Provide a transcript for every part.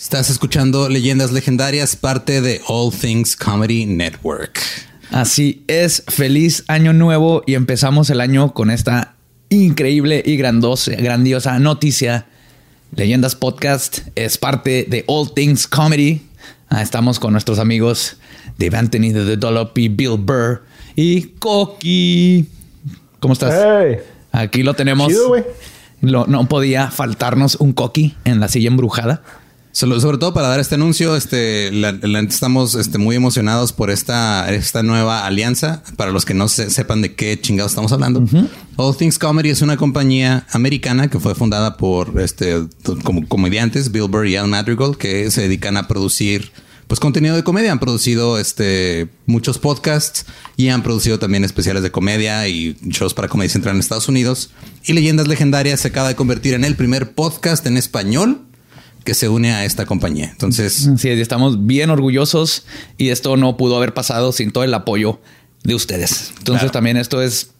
Estás escuchando Leyendas Legendarias, parte de All Things Comedy Network. Así es, feliz año nuevo y empezamos el año con esta increíble y grandosa, grandiosa noticia. Leyendas Podcast es parte de All Things Comedy. Ah, estamos con nuestros amigos Dave Anthony de The Dollop y Bill Burr y Coqui. ¿Cómo estás? Hey. Aquí lo tenemos. Chido, no podía faltarnos un Coqui en la silla embrujada. Sobre todo para dar este anuncio, este, la- la- estamos este, muy emocionados por esta, esta nueva alianza. Para los que no se- sepan de qué chingados estamos hablando, All Things Comedy es una compañía americana que fue fundada por este, como comediantes Bill Burr y Al Madrigal que se dedican a producir pues contenido de comedia. Han producido este, muchos podcasts y han producido también especiales de comedia y shows para comedia central en Estados Unidos. Y Leyendas Legendarias se acaba de convertir en el primer podcast en español que se une a esta compañía. Entonces, Sí, estamos bien orgullosos y esto no pudo haber pasado sin todo el apoyo de ustedes. Entonces Claro. también esto es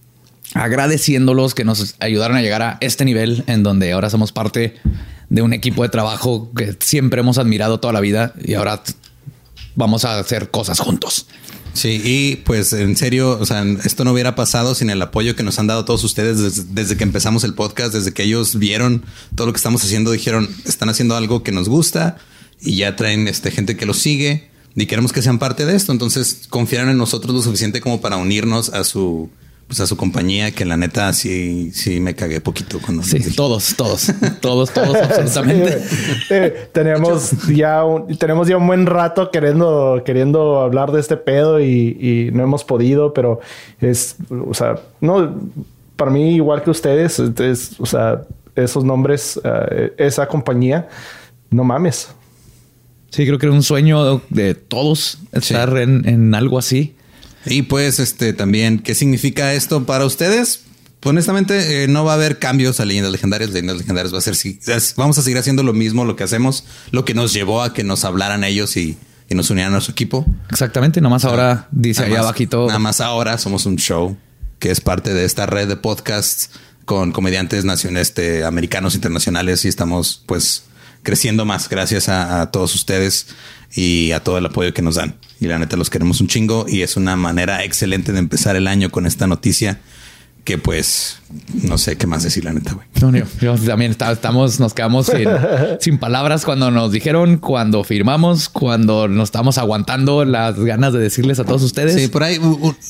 agradeciéndolos que nos ayudaron a llegar a este nivel en donde ahora somos parte de un equipo de trabajo que siempre hemos admirado toda la vida y ahora vamos a hacer cosas juntos. Sí, y pues en serio, o sea, esto no hubiera pasado sin el apoyo que nos han dado todos ustedes desde, que empezamos el podcast, desde que ellos vieron todo lo que estamos haciendo, dijeron, están haciendo algo que nos gusta y ya traen este, gente que los sigue y queremos que sean parte de esto. Entonces confiaron en nosotros lo suficiente como para unirnos a su, pues a su compañía, que la neta sí, sí me cagué poquito cuando Sí, todos, todos, todos, todos, absolutamente. Eh, tenemos ya un, tenemos ya un buen rato queriendo queriendo hablar de este pedo y, y no hemos podido, pero es, o sea, no para mí igual que ustedes, es, o sea, esos nombres, eh, esa compañía, no mames. Sí, creo que era un sueño de todos estar en, en algo así. Y pues, este también, ¿qué significa esto para ustedes? Pues, honestamente, eh, no va a haber cambios a leyendas legendarias. Leyendas legendarias va a ser, vamos a seguir haciendo lo mismo, lo que hacemos, lo que nos llevó a que nos hablaran ellos y, y nos unieran a su equipo. Exactamente, nomás ahora dice más- abajito. Nada más ahora somos un show que es parte de esta red de podcasts con comediantes nacionales, este, americanos, internacionales y estamos pues creciendo más gracias a, todos ustedes y a todo el apoyo que nos dan. Y la neta los queremos un chingo y es una manera excelente de empezar el año con esta noticia que pues no sé qué más decir la neta, güey. No, yo, yo también está- estamos, nos quedamos sin, sin palabras cuando nos dijeron, cuando firmamos, cuando nos estamos aguantando las ganas de decirles a todos ustedes. Sí, por ahí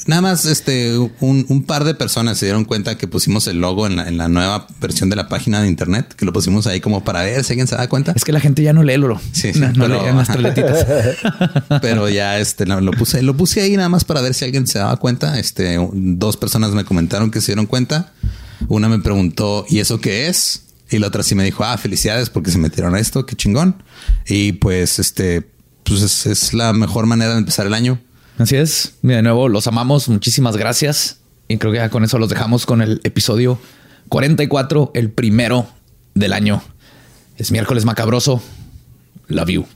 nada más este un, un par de personas se dieron cuenta que pusimos el logo en la, en la nueva versión de la página de internet, que lo pusimos ahí como para ver si alguien se da cuenta. Es que la gente ya no lee Lolo. Sí, sí, no, no pero- leen las tres letritas. Pero ya este lo, lo puse, lo puse ahí nada más para ver si alguien se daba cuenta. Este, dos personas me comentaron que se dieron cuenta. Una me preguntó, ¿y eso qué es? Y la otra sí me dijo, ah, felicidades porque se metieron a esto, qué chingón. Y pues, este, pues es, es la mejor manera de empezar el año. Así es. Mira, de nuevo, los amamos. Muchísimas gracias. Y creo que ya con eso los dejamos con el episodio 44, el primero del año. Es miércoles macabroso. Love you.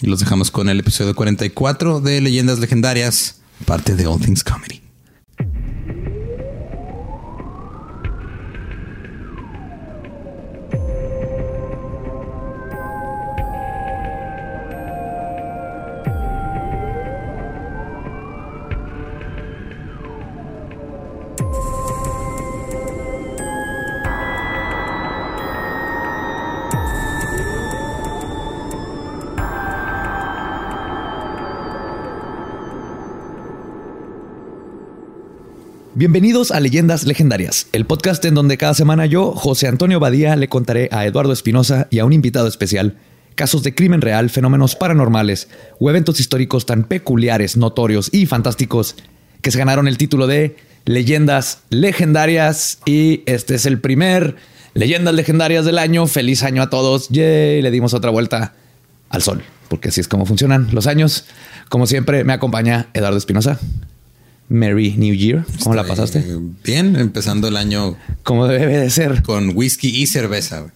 Y los dejamos con el episodio 44 de Leyendas Legendarias, parte de All Things Comedy. Bienvenidos a Leyendas Legendarias, el podcast en donde cada semana yo, José Antonio Badía, le contaré a Eduardo Espinosa y a un invitado especial casos de crimen real, fenómenos paranormales o eventos históricos tan peculiares, notorios y fantásticos que se ganaron el título de Leyendas Legendarias. Y este es el primer Leyendas Legendarias del año. Feliz año a todos. Yay, le dimos otra vuelta al sol, porque así es como funcionan los años. Como siempre, me acompaña Eduardo Espinosa. Merry New Year. ¿Cómo la pasaste? Bien, empezando el año Como debe de ser. con whisky y cerveza. güey.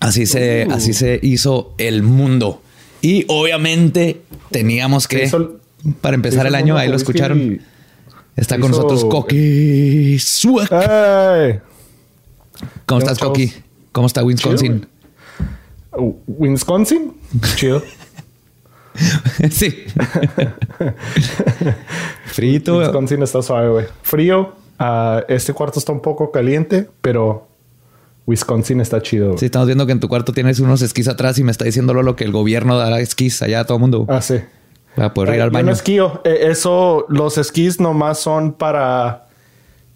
Así se, Uh. así se hizo el mundo. Y obviamente teníamos que, Hizo- para empezar el año, ahí lo escucharon. y- Está con hizo- nosotros Coqui. ¿Cómo estás. Coqui? ¿Cómo está Wisconsin? Chido, Wisconsin, chido. sí. Frito. Wisconsin está suave, güey. Frío. Ah, este cuarto está un poco caliente, pero Wisconsin está chido. Sí, estamos viendo que en tu cuarto tienes unos esquís atrás y me está diciendo lo que el gobierno dará esquís allá a todo el mundo. Ah, sí. Para poder ir Eh, al yo baño. no esquío. Eh, eso, los esquís nomás son para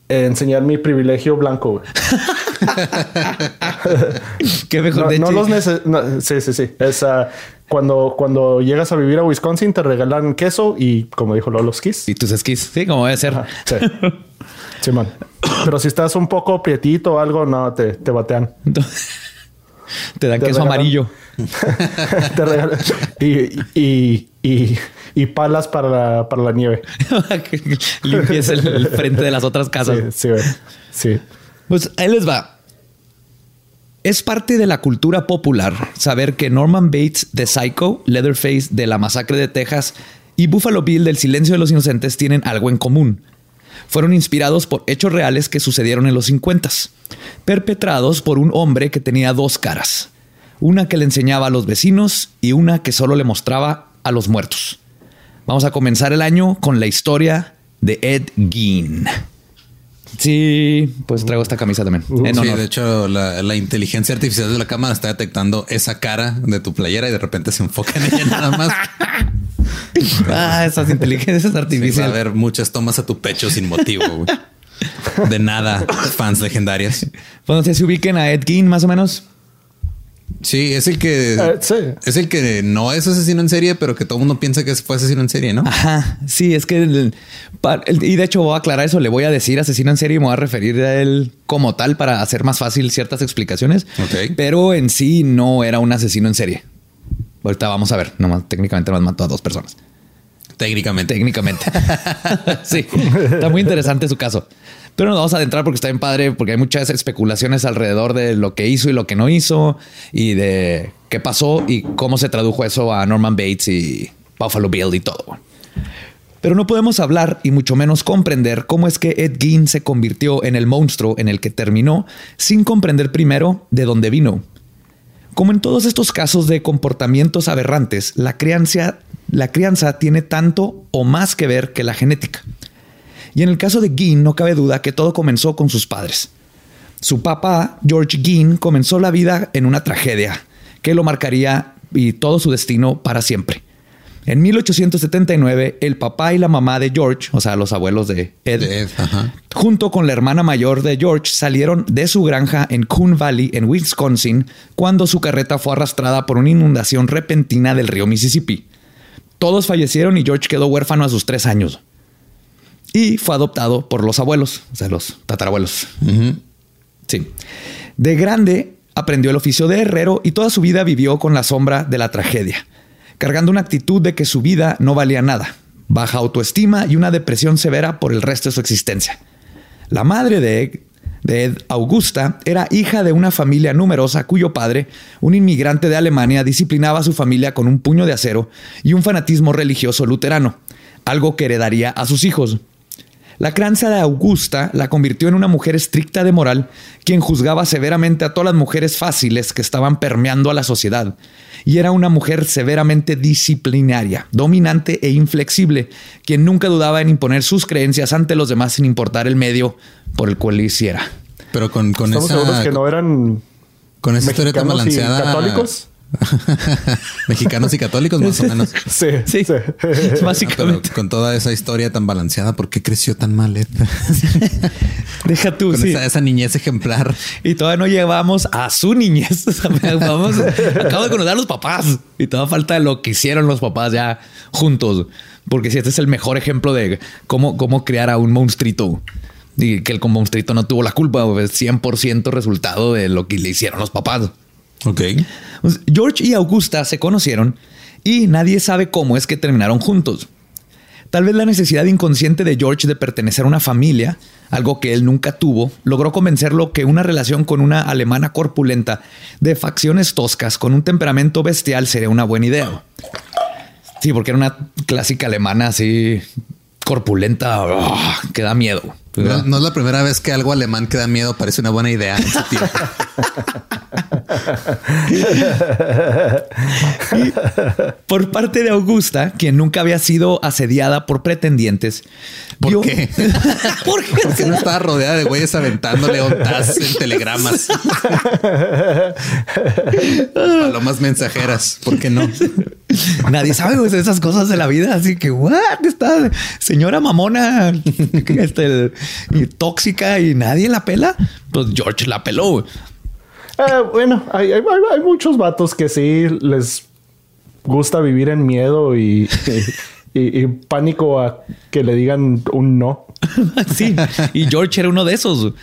eh, enseñar mi privilegio blanco, güey. Qué mejor No, de no los no, sí, sí, sí. Es, ah, cuando, cuando llegas a vivir a Wisconsin te regalan queso y, como dijo Lolo, los esquís. Y tus esquís. Sí, como debe ser. Ajá, sí. Sí, man. Pero si estás un poco prietito o algo, no, te, te batean. Te dan Te queso regalan- amarillo. te regalan y, y, y, y palas para la, para la nieve. Limpies el, el frente de las otras casas. Sí, sí. Sí. Pues ahí les va. Es parte de la cultura popular saber que Norman Bates de Psycho, Leatherface de la masacre de Texas y Buffalo Bill del Silencio de los Inocentes tienen algo en común. Fueron inspirados por hechos reales que sucedieron en los 50, perpetrados por un hombre que tenía dos caras, una que le enseñaba a los vecinos y una que solo le mostraba a los muertos. Vamos a comenzar el año con la historia de Ed Gein. Sí, pues traigo esta camisa también. En sí, de hecho, la, la inteligencia artificial de la cámara está detectando esa cara de tu playera y de repente se enfoca en ella nada más. Ah, esas inteligencias Sí, va a artificiales. haber muchas tomas a tu pecho sin motivo. güey. De nada, fans legendarias. Bueno, si se ubiquen a Ed Gein, más o menos. Sí, es el que Eh, sí. es el que no es asesino en serie, pero que todo el mundo piensa que fue asesino en serie, ¿no? Ajá, sí, es que... el- y de hecho voy a aclarar eso, le voy a decir asesino en serie y me voy a referir a él como tal para hacer más fácil ciertas explicaciones. Ok. Pero en sí no era un asesino en serie. Ahorita vamos a ver, nomás técnicamente más mató a dos personas. Técnicamente. Técnicamente. sí, está muy interesante su caso. Pero nos vamos a adentrar porque está bien padre, porque hay muchas especulaciones alrededor de lo que hizo y lo que no hizo, y de qué pasó y cómo se tradujo eso a Norman Bates y Buffalo Bill y todo. Pero no podemos hablar y mucho menos comprender cómo es que Ed Gein se convirtió en el monstruo en el que terminó sin comprender primero de dónde vino. Como en todos estos casos de comportamientos aberrantes, la crianza, la crianza tiene tanto o más que ver que la genética. Y en el caso de Gein no cabe duda que todo comenzó con sus padres. Su papá, George Gein, comenzó la vida en una tragedia que lo marcaría y todo su destino para siempre. En 1879, el papá y la mamá de George, o sea, los abuelos de Ed, De Ed, junto con la hermana mayor de George, salieron de su granja en Coon Valley, en Wisconsin, cuando su carreta fue arrastrada por una inundación repentina del río Mississippi. Todos fallecieron y George quedó huérfano a sus tres años. Y fue adoptado por los abuelos, o sea, los tatarabuelos. Sí. De grande aprendió el oficio de herrero y toda su vida vivió con la sombra de la tragedia, cargando una actitud de que su vida no valía nada, baja autoestima y una depresión severa por el resto de su existencia. La madre de Ed, de Ed, Augusta, era hija de una familia numerosa cuyo padre, un inmigrante de Alemania, disciplinaba a su familia con un puño de acero y un fanatismo religioso luterano, algo que heredaría a sus hijos. La crianza de Augusta la convirtió en una mujer estricta de moral, quien juzgaba severamente a todas las mujeres fáciles que estaban permeando a la sociedad. Y era una mujer severamente disciplinaria, dominante e inflexible, quien nunca dudaba en imponer sus creencias ante los demás sin importar el medio por el cual lo hiciera. Pero con, con Estamos seguros que no eran con esa historia tan balanceada. católicos. Mexicanos y católicos, más o menos. Sí, Sí, sí. Pero básicamente. con toda esa historia tan balanceada, ¿por qué creció tan mal? Ed? Deja tú, con sí. esa, esa niñez ejemplar. Y todavía no llevamos a su niñez. O sea, vamos, acabo de conocer a los papás y todavía falta lo que hicieron los papás ya juntos. Porque si este es el mejor ejemplo de cómo, cómo crear a un monstruito y que el monstruito no tuvo la culpa, es 100% resultado de lo que le hicieron los papás. Ok. George y Augusta se conocieron y nadie sabe cómo es que terminaron juntos. Tal vez la necesidad inconsciente de George de pertenecer a una familia, algo que él nunca tuvo, logró convencerlo que una relación con una alemana corpulenta de facciones toscas con un temperamento bestial sería una buena idea. Sí, porque era una clásica alemana así corpulenta oh, que da miedo. Pues no, es la primera vez que algo alemán que da miedo parece una buena idea en su tiempo. por parte de Augusta, quien nunca había sido asediada por pretendientes. ¿Por qué? ¿Por qué? Porque no estaba rodeada de güeyes aventándole ondas en telegramas. Palomas mensajeras. ¿Por qué no? Nadie sabe pues, esas cosas de la vida. Así que, what? Esta señora mamona este, tóxica y nadie la pela. Pues George la peló. Eh, bueno, hay, muchos vatos que sí les gusta vivir en miedo y, y, pánico a que le digan un no. sí, y George era uno de esos.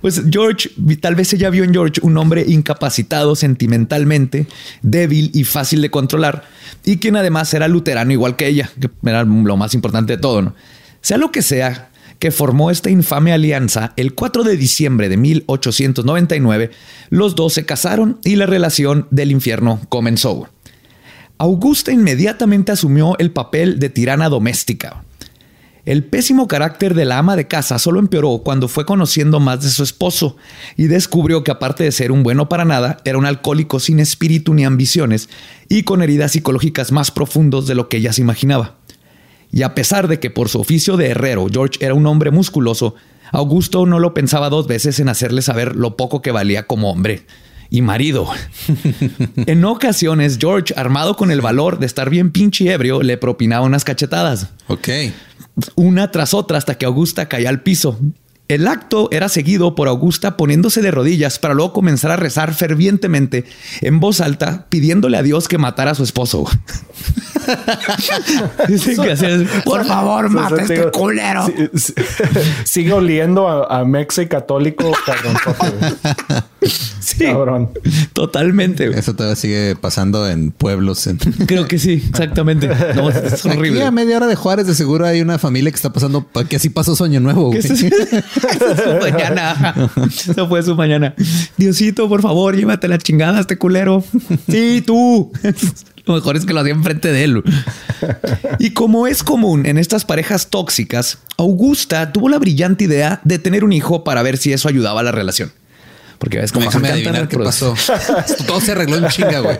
Pues George, tal vez ella vio en George un hombre incapacitado sentimentalmente, débil y fácil de controlar, y quien además era luterano igual que ella, que era lo más importante de todo, ¿no? Sea lo que sea, que formó esta infame alianza, el 4 de diciembre de 1899, los dos se casaron y la relación del infierno comenzó. Augusta inmediatamente asumió el papel de tirana doméstica. El pésimo carácter de la ama de casa solo empeoró cuando fue conociendo más de su esposo y descubrió que aparte de ser un bueno para nada, era un alcohólico sin espíritu ni ambiciones y con heridas psicológicas más profundos de lo que ella se imaginaba. Y a pesar de que por su oficio de herrero George era un hombre musculoso, Augusto no lo pensaba dos veces en hacerle saber lo poco que valía como hombre y marido. en ocasiones, George, armado con el valor de estar bien pinche ebrio, le propinaba unas cachetadas. Ok. Una tras otra hasta que Augusta caía al piso. El acto era seguido por Augusta poniéndose de rodillas para luego comenzar a rezar fervientemente en voz alta, pidiéndole a Dios que matara a su esposo. por favor, mata a este culero. sigue oliendo a, a Mexe católico, Sí, cabrón. Totalmente. Eso todavía sigue pasando en pueblos. Creo que sí, exactamente. No, es horrible. Aquí a media hora de Juárez, de seguro hay una familia que está pasando, que así pasó su año nuevo. su mañana. Eso fue su mañana. Diosito, por favor, llévate la chingada a este culero. Sí, tú. Lo mejor es que lo hacía enfrente de él. Y como es común en estas parejas tóxicas, Augusta tuvo la brillante idea de tener un hijo para ver si eso ayudaba a la relación. Porque ves cómo Déjame adivinar qué pasó. Todo se arregló en chinga, güey.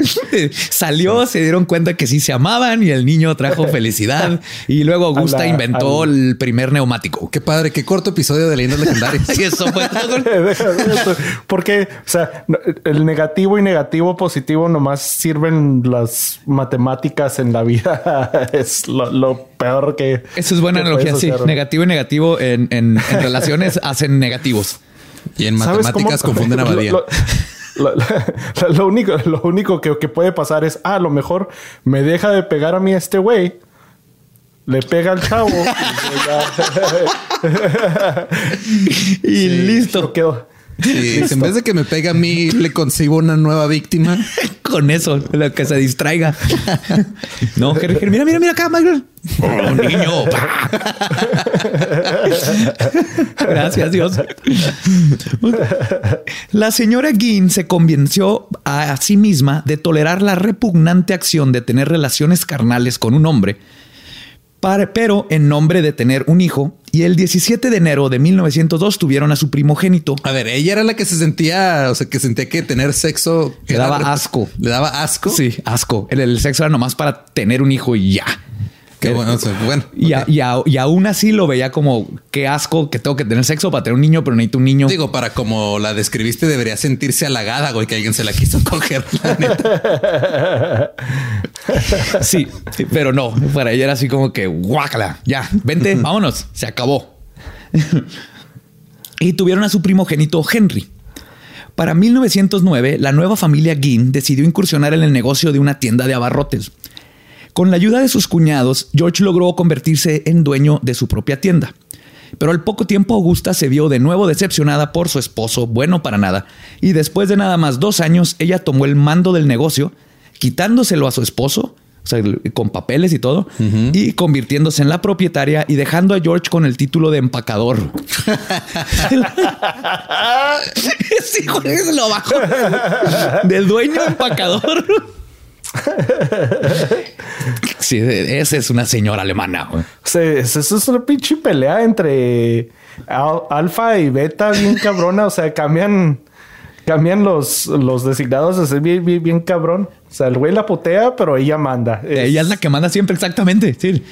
Salió, se dieron cuenta que sí se amaban y el niño trajo felicidad. y luego Augusta inventó el primer neumático. Qué padre, qué corto episodio de leyendas legendarias. y eso fue todo. Porque, o sea, el negativo y negativo positivo nomás sirven las matemáticas en la vida. es lo, peor que. Eso es buena analogía. Sí, negativo y negativo en, en relaciones hacen negativos. Y en matemáticas confunden a Badía. Lo, único, lo único que, puede pasar es, ah, a lo mejor me deja de pegar a mí este güey, le pega al chavo y, listo. Quedó. en vez de que me pegue a mí, le consigo una nueva víctima. Con eso, lo que se distraiga. no, mira, mira, mira acá, Michael. Oh, niño. Gracias, Dios. La señora Ginn se convenció a sí misma de tolerar la repugnante acción de tener relaciones carnales con un hombre pero en nombre de tener un hijo. Y el 17 de enero de 1902 tuvieron a su primogénito. A ver, ella era la que se sentía, o sea, que sentía que tener sexo le daba asco. Le daba asco. Sí, asco. el sexo era nomás para tener un hijo y ya. Qué bueno, bueno. Y, y, aún así lo veía como qué asco que tengo que tener sexo para tener un niño, pero necesito un niño. Digo, para como la describiste, debería sentirse halagada, güey, que alguien se la quiso coger. sí, pero no, para ella era así como que guácala, ya, vente, vámonos, se acabó. y tuvieron a su primogénito Henry. Para 1909, la nueva familia Ginn decidió incursionar en el negocio de una tienda de abarrotes. Con la ayuda de sus cuñados, George logró convertirse en dueño de su propia tienda. Pero al poco tiempo Augusta se vio de nuevo decepcionada por su esposo, bueno para nada, y después de nada más dos años ella tomó el mando del negocio, quitándoselo a su esposo, o sea, con papeles y todo, y convirtiéndose en la propietaria y dejando a George con el título de empacador. sí, lo bajo. Del dueño empacador. Sí, esa es una señora alemana. güey. O sea, es- eso es una pinche pelea entre al- alfa y beta bien cabrona. O sea, cambian, cambian los, los designados así bien, bien, bien cabrón. O sea, el güey la putea, pero ella manda. Es- Ella es la que manda siempre exactamente. Sí.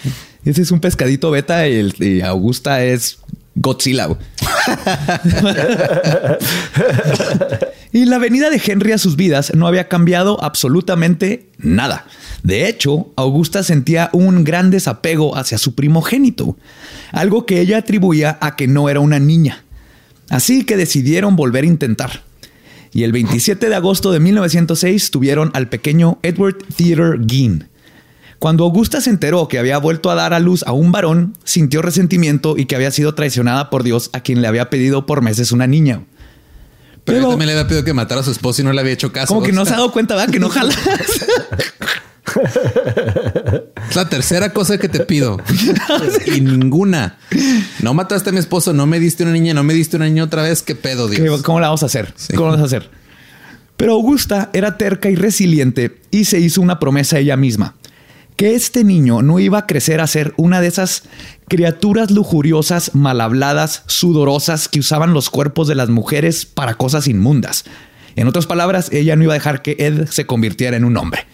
Ese es un pescadito beta y, el- y Augusta es Godzilla. y la venida de Henry a sus vidas no había cambiado absolutamente nada. De hecho, Augusta sentía un gran desapego hacia su primogénito, algo que ella atribuía a que no era una niña. Así que decidieron volver a intentar. Y el 27 de agosto de 1906 tuvieron al pequeño Edward Theodore Gein. Cuando Augusta se enteró que había vuelto a dar a luz a un varón, sintió resentimiento y que había sido traicionada por Dios a quien le había pedido por meses una niña. Pero, yo también le había pedido que matara a su esposo y no le había hecho caso. Como que no se ha dado cuenta, ¿verdad? Que no jala. Es la tercera cosa que te pido. y ninguna. No mataste a mi esposo, no me diste una niña, no me diste una niña otra vez. ¿Qué pedo, ¿Qué- Dios? ¿Cómo la vamos a hacer? Sí. ¿Cómo la vamos a hacer? Pero Augusta era terca y resiliente y se hizo una promesa a ella misma. Que este niño no iba a crecer a ser una de esas criaturas lujuriosas, mal habladas, sudorosas que usaban los cuerpos de las mujeres para cosas inmundas. En otras palabras, ella no iba a dejar que Ed se convirtiera en un hombre.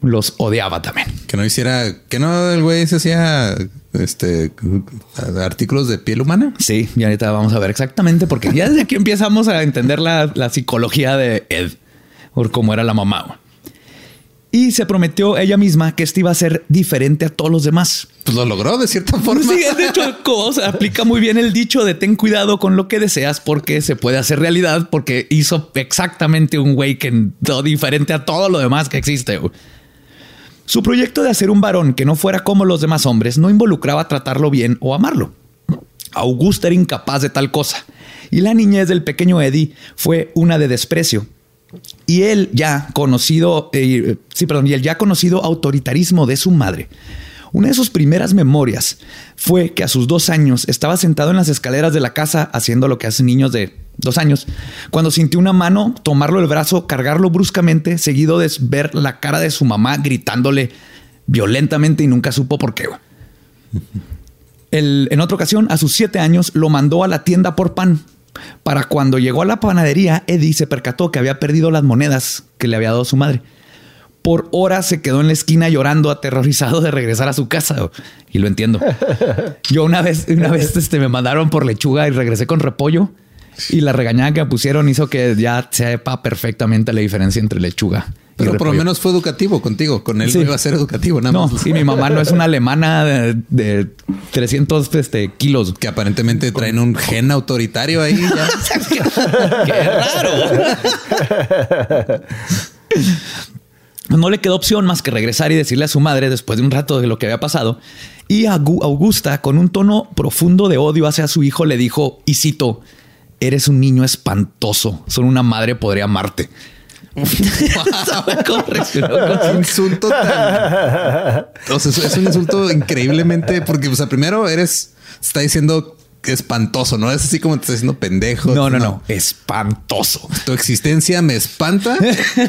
Los odiaba también. Que no hiciera, que no el güey se hacía este artículos de piel humana. Sí, y ahorita vamos a ver exactamente porque ya desde aquí empezamos a entender la, la psicología de Ed, por cómo era la mamá. Y se prometió ella misma que este iba a ser diferente a todos los demás. Pues lo logró de cierta forma. Sí, de hecho, aplica muy bien el dicho de ten cuidado con lo que deseas porque se puede hacer realidad porque hizo exactamente un güey que diferente a todo lo demás que existe. Su proyecto de hacer un varón que no fuera como los demás hombres no involucraba tratarlo bien o amarlo. Augusta era incapaz de tal cosa y la niñez del pequeño Eddie fue una de desprecio. Y él ya conocido, eh, sí, perdón, y el ya conocido autoritarismo de su madre. Una de sus primeras memorias fue que a sus dos años estaba sentado en las escaleras de la casa haciendo lo que hacen niños de dos años, cuando sintió una mano tomarlo el brazo, cargarlo bruscamente, seguido de ver la cara de su mamá gritándole violentamente y nunca supo por qué. El- en otra ocasión, a sus siete años, lo mandó a la tienda por pan. Para cuando llegó a la panadería, Eddie se percató que había perdido las monedas que le había dado su madre. Por horas se quedó en la esquina llorando, aterrorizado de regresar a su casa. Y lo entiendo. Yo una vez, una vez este, me mandaron por lechuga y regresé con repollo. Y la regañada que me pusieron hizo que ya sepa perfectamente la diferencia entre lechuga. Pero por lo menos fue educativo contigo. Con él Sí. no iba a ser educativo, nada No, más. y mi mamá no es una alemana de, de 300 este, kilos. Que aparentemente traen un gen autoritario ahí. ya. ¡Qué raro! No le quedó opción más que regresar y decirle a su madre después de un rato de lo que había pasado. Y Augusta, con un tono profundo de odio hacia su hijo, le dijo, y cito, eres un niño espantoso. Solo una madre podría amarte. Insulto tan. O sea, es- un insulto increíblemente porque, o sea, primero eres, está diciendo espantoso, no es así como te está diciendo pendejo. No, no, no. Espantoso. Tu existencia me espanta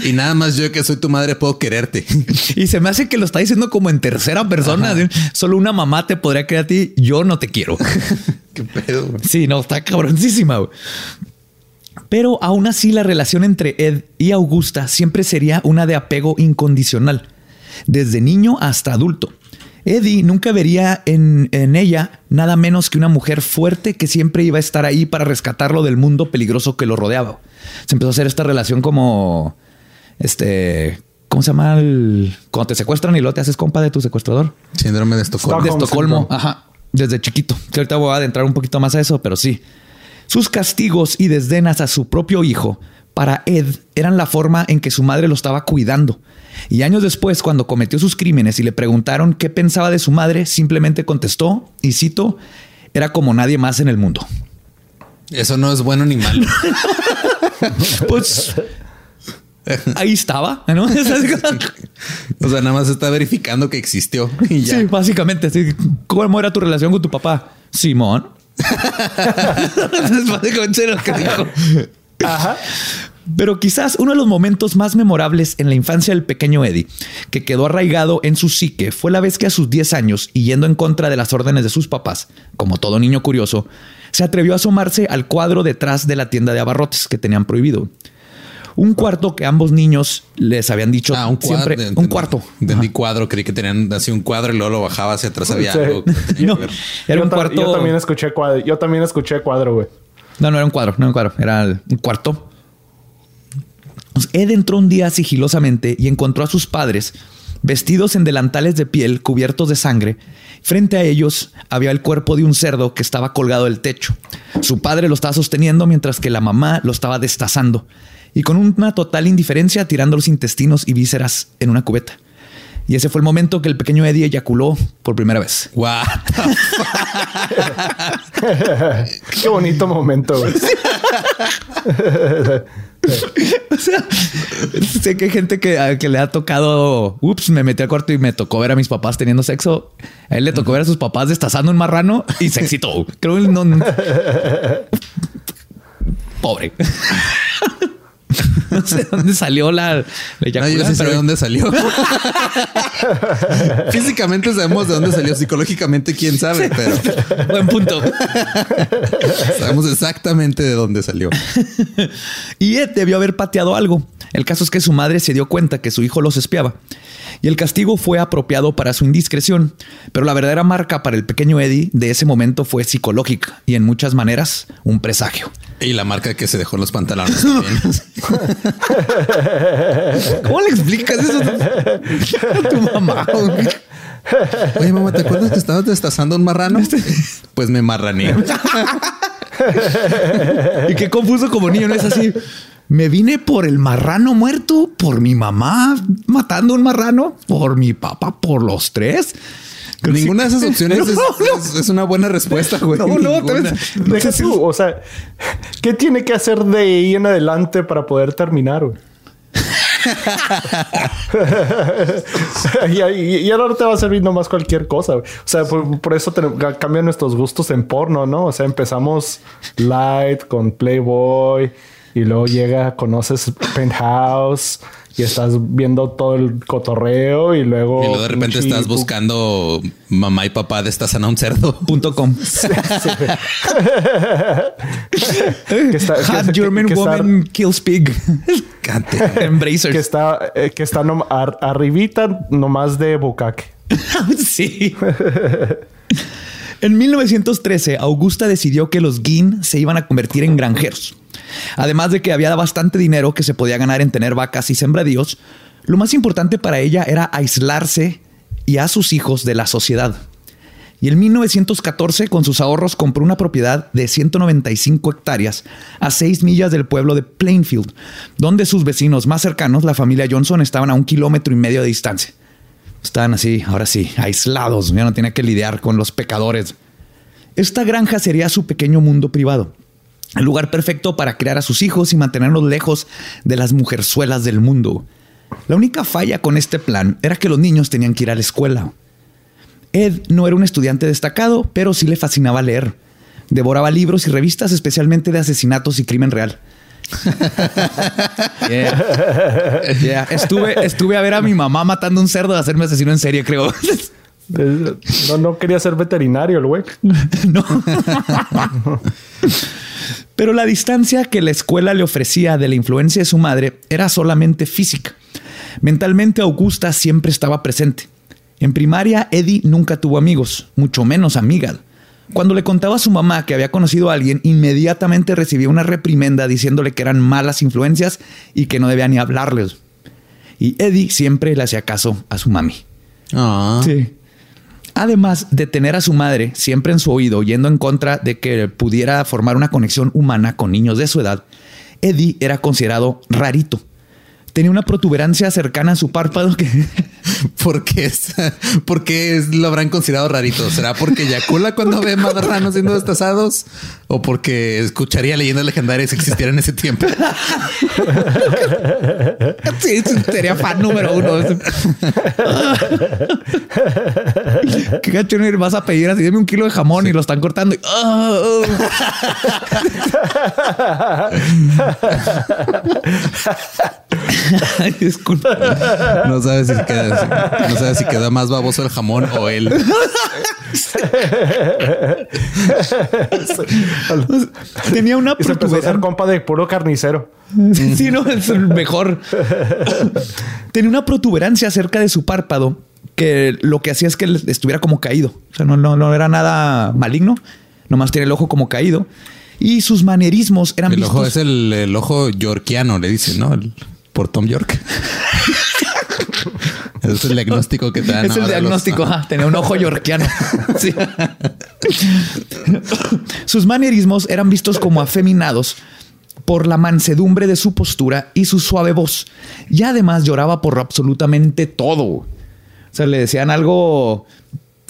y nada más yo que soy tu madre puedo quererte. Y se me hace que lo está diciendo como en tercera persona. Solo una mamá te podría querer a ti. Yo no te quiero. Qué pedo. güey. Sí, no, está cabroncísima. güey. Pero aún así la relación entre Ed y Augusta siempre sería una de apego incondicional, desde niño hasta adulto. Eddie nunca vería en, en ella nada menos que una mujer fuerte que siempre iba a estar ahí para rescatarlo del mundo peligroso que lo rodeaba. Se empezó a hacer esta relación como, este, ¿cómo se llama? el- cuando te secuestran y luego te haces compa de tu secuestrador Síndrome de Estocolmo. de Stockholm Estocolmo. Syndrome. Ajá. Desde chiquito. Que ahorita voy a adentrar un poquito más a eso, pero sí. Sus castigos y desdenas a su propio hijo para Ed eran la forma en que su madre lo estaba cuidando. Y años después, cuando cometió sus crímenes y le preguntaron qué pensaba de su madre, simplemente contestó, y cito, era como nadie más en el mundo. Eso no es bueno ni malo. Pues ahí estaba, ¿no? O sea, nada más está verificando que existió y ya. Sí, básicamente. ¿Cómo era tu relación con tu papá? Simón. Pero quizás uno de los momentos más memorables en la infancia del pequeño Eddie, que quedó arraigado en su psique, fue la vez que a sus 10 años, y yendo en contra de las órdenes de sus papás, como todo niño curioso, se atrevió a asomarse al cuadro detrás de la tienda de abarrotes que tenían prohibido. Un cuarto que ambos niños les habían dicho Ah, un cuadro. siempre. entendí- un cuarto. Entendí cuadro. Creí que tenían así un cuadro y luego lo bajaba hacia atrás. Había Sí. algo. No, era yo un cuarto. Yo también escuché cuadro. Yo también escuché cuadro, güey. No, no era un cuadro, no era un cuadro, era un cuarto. Ed entró un día sigilosamente y encontró a sus padres vestidos en delantales de piel cubiertos de sangre. Frente a ellos había el cuerpo de un cerdo que estaba colgado del techo. Su padre lo estaba sosteniendo mientras que la mamá lo estaba destazando y con una total indiferencia tirando los intestinos y vísceras en una cubeta. Y ese fue el momento que el pequeño Eddie eyaculó por primera vez. What Qué bonito momento, güey. O sea, sé que hay gente que, a- que le ha tocado, ups, me metí al cuarto y me tocó ver a mis papás teniendo sexo. A él le tocó ver a sus papás destazando un marrano y se excitó. Creo que no. no- Pobre. No sé dónde salió la, la No, yo sí sé pero- de dónde salió. Físicamente sabemos de dónde salió. Psicológicamente, quién sabe, pero Buen punto. sabemos exactamente de dónde salió. Y Ed debió haber pateado algo. El caso es que su madre se dio cuenta que su hijo los espiaba. Y el castigo fue apropiado para su indiscreción. Pero la verdadera marca para el pequeño Eddie de ese momento fue psicológica y en muchas maneras un presagio. Y la marca que se dejó en los pantalones también. ¿Cómo le explicas eso a tu mamá? Oye, mamá, ¿te acuerdas que estabas destazando un marrano? Pues me marrané. Y qué confuso como niño, ¿no es así? Me vine por el marrano muerto, por mi mamá matando un marrano, por mi papá, por los tres. Ninguna de esas opciones No, es, no. es- es una buena respuesta, güey. No, no, Deja tú, o sea, ¿qué tiene que hacer de ahí en adelante para poder terminar, güey? y, y, y ahora te va a servir nomás cualquier cosa. güey. O sea, por, por eso cambian nuestros gustos en porno, ¿no? O sea, empezamos light con Playboy y luego llega, conoces Penthouse y estás viendo todo el cotorreo y luego... Y luego de repente estás buscando mamá y papá destazan a un cerdo. Punto com. Que está- que- Half que- German que woman kills pig. Cante. Embracers. que está, eh, que está nom- ar- arribita nomás de bucaque. sí. En 1913, Augusta decidió que los Guin se iban a convertir en granjeros. Además de que había bastante dinero que se podía ganar en tener vacas y sembradíos, lo más importante para ella era aislarse y a sus hijos de la sociedad. Y en 1914, con sus ahorros, compró una propiedad de 195 hectáreas a 6 millas del pueblo de Plainfield, donde sus vecinos más cercanos, la familia Johnson, estaban a un kilómetro y medio de distancia. Estaban así, ahora sí, aislados, ya no tenía que lidiar con los pecadores. Esta granja sería su pequeño mundo privado, el lugar perfecto para criar a sus hijos y mantenerlos lejos de las mujerzuelas del mundo. La única falla con este plan era que los niños tenían que ir a la escuela. Ed no era un estudiante destacado, pero sí le fascinaba leer. Devoraba libros y revistas, especialmente de asesinatos y crimen real. Yeah. Yeah. Estuve, estuve a ver a mi mamá matando un cerdo de hacerme asesino en serie, creo. No, no quería ser veterinario el güey. No. Pero la distancia que la escuela le ofrecía de la influencia de su madre era solamente física. Mentalmente Augusta siempre estaba presente. En primaria, Eddie nunca tuvo amigos, mucho menos amigas. Cuando le contaba a su mamá que había conocido a alguien, inmediatamente recibía una reprimenda diciéndole que eran malas influencias y que no debía ni hablarles. Y Eddie siempre le hacía caso a su mami. Ah. Sí. Además de tener a su madre siempre en su oído, yendo en contra de que pudiera formar una conexión humana con niños de su edad, Eddie era considerado rarito. Tenía una protuberancia cercana a su párpado que ¿Por qué, es, ¿Por qué es- lo habrán considerado rarito? ¿Será porque eyacula cuando ve marranos siendo destazados? ¿O porque escucharía leyendas legendarias si existiera en ese tiempo? Sí, sería fan número uno. Qué gacho, vas a pedir así, dame un kilo de jamón y lo están cortando. y-. Ay, disculpa. No sabes si queda, no sabes si queda más baboso el jamón o él. Tenía una Y se empezó a hacer protuberancia. compa de puro carnicero. Sí, no, es el mejor. Tenía una protuberancia cerca de su párpado que lo que hacía es que él estuviera como caído. O sea, no, no, no era nada maligno. Nomás tiene el ojo como caído. Y sus manerismos eran El vistos... ojo es el, el ojo yorkiano, le dicen, ¿no? El- por Tom York. Es el diagnóstico que te dan. Es el los- diagnóstico. ajá, tenía un ojo yorkiano. Sí. Sus manierismos eran vistos como afeminados por la mansedumbre de su postura y su suave voz. Y además lloraba por absolutamente todo. O sea, le decían algo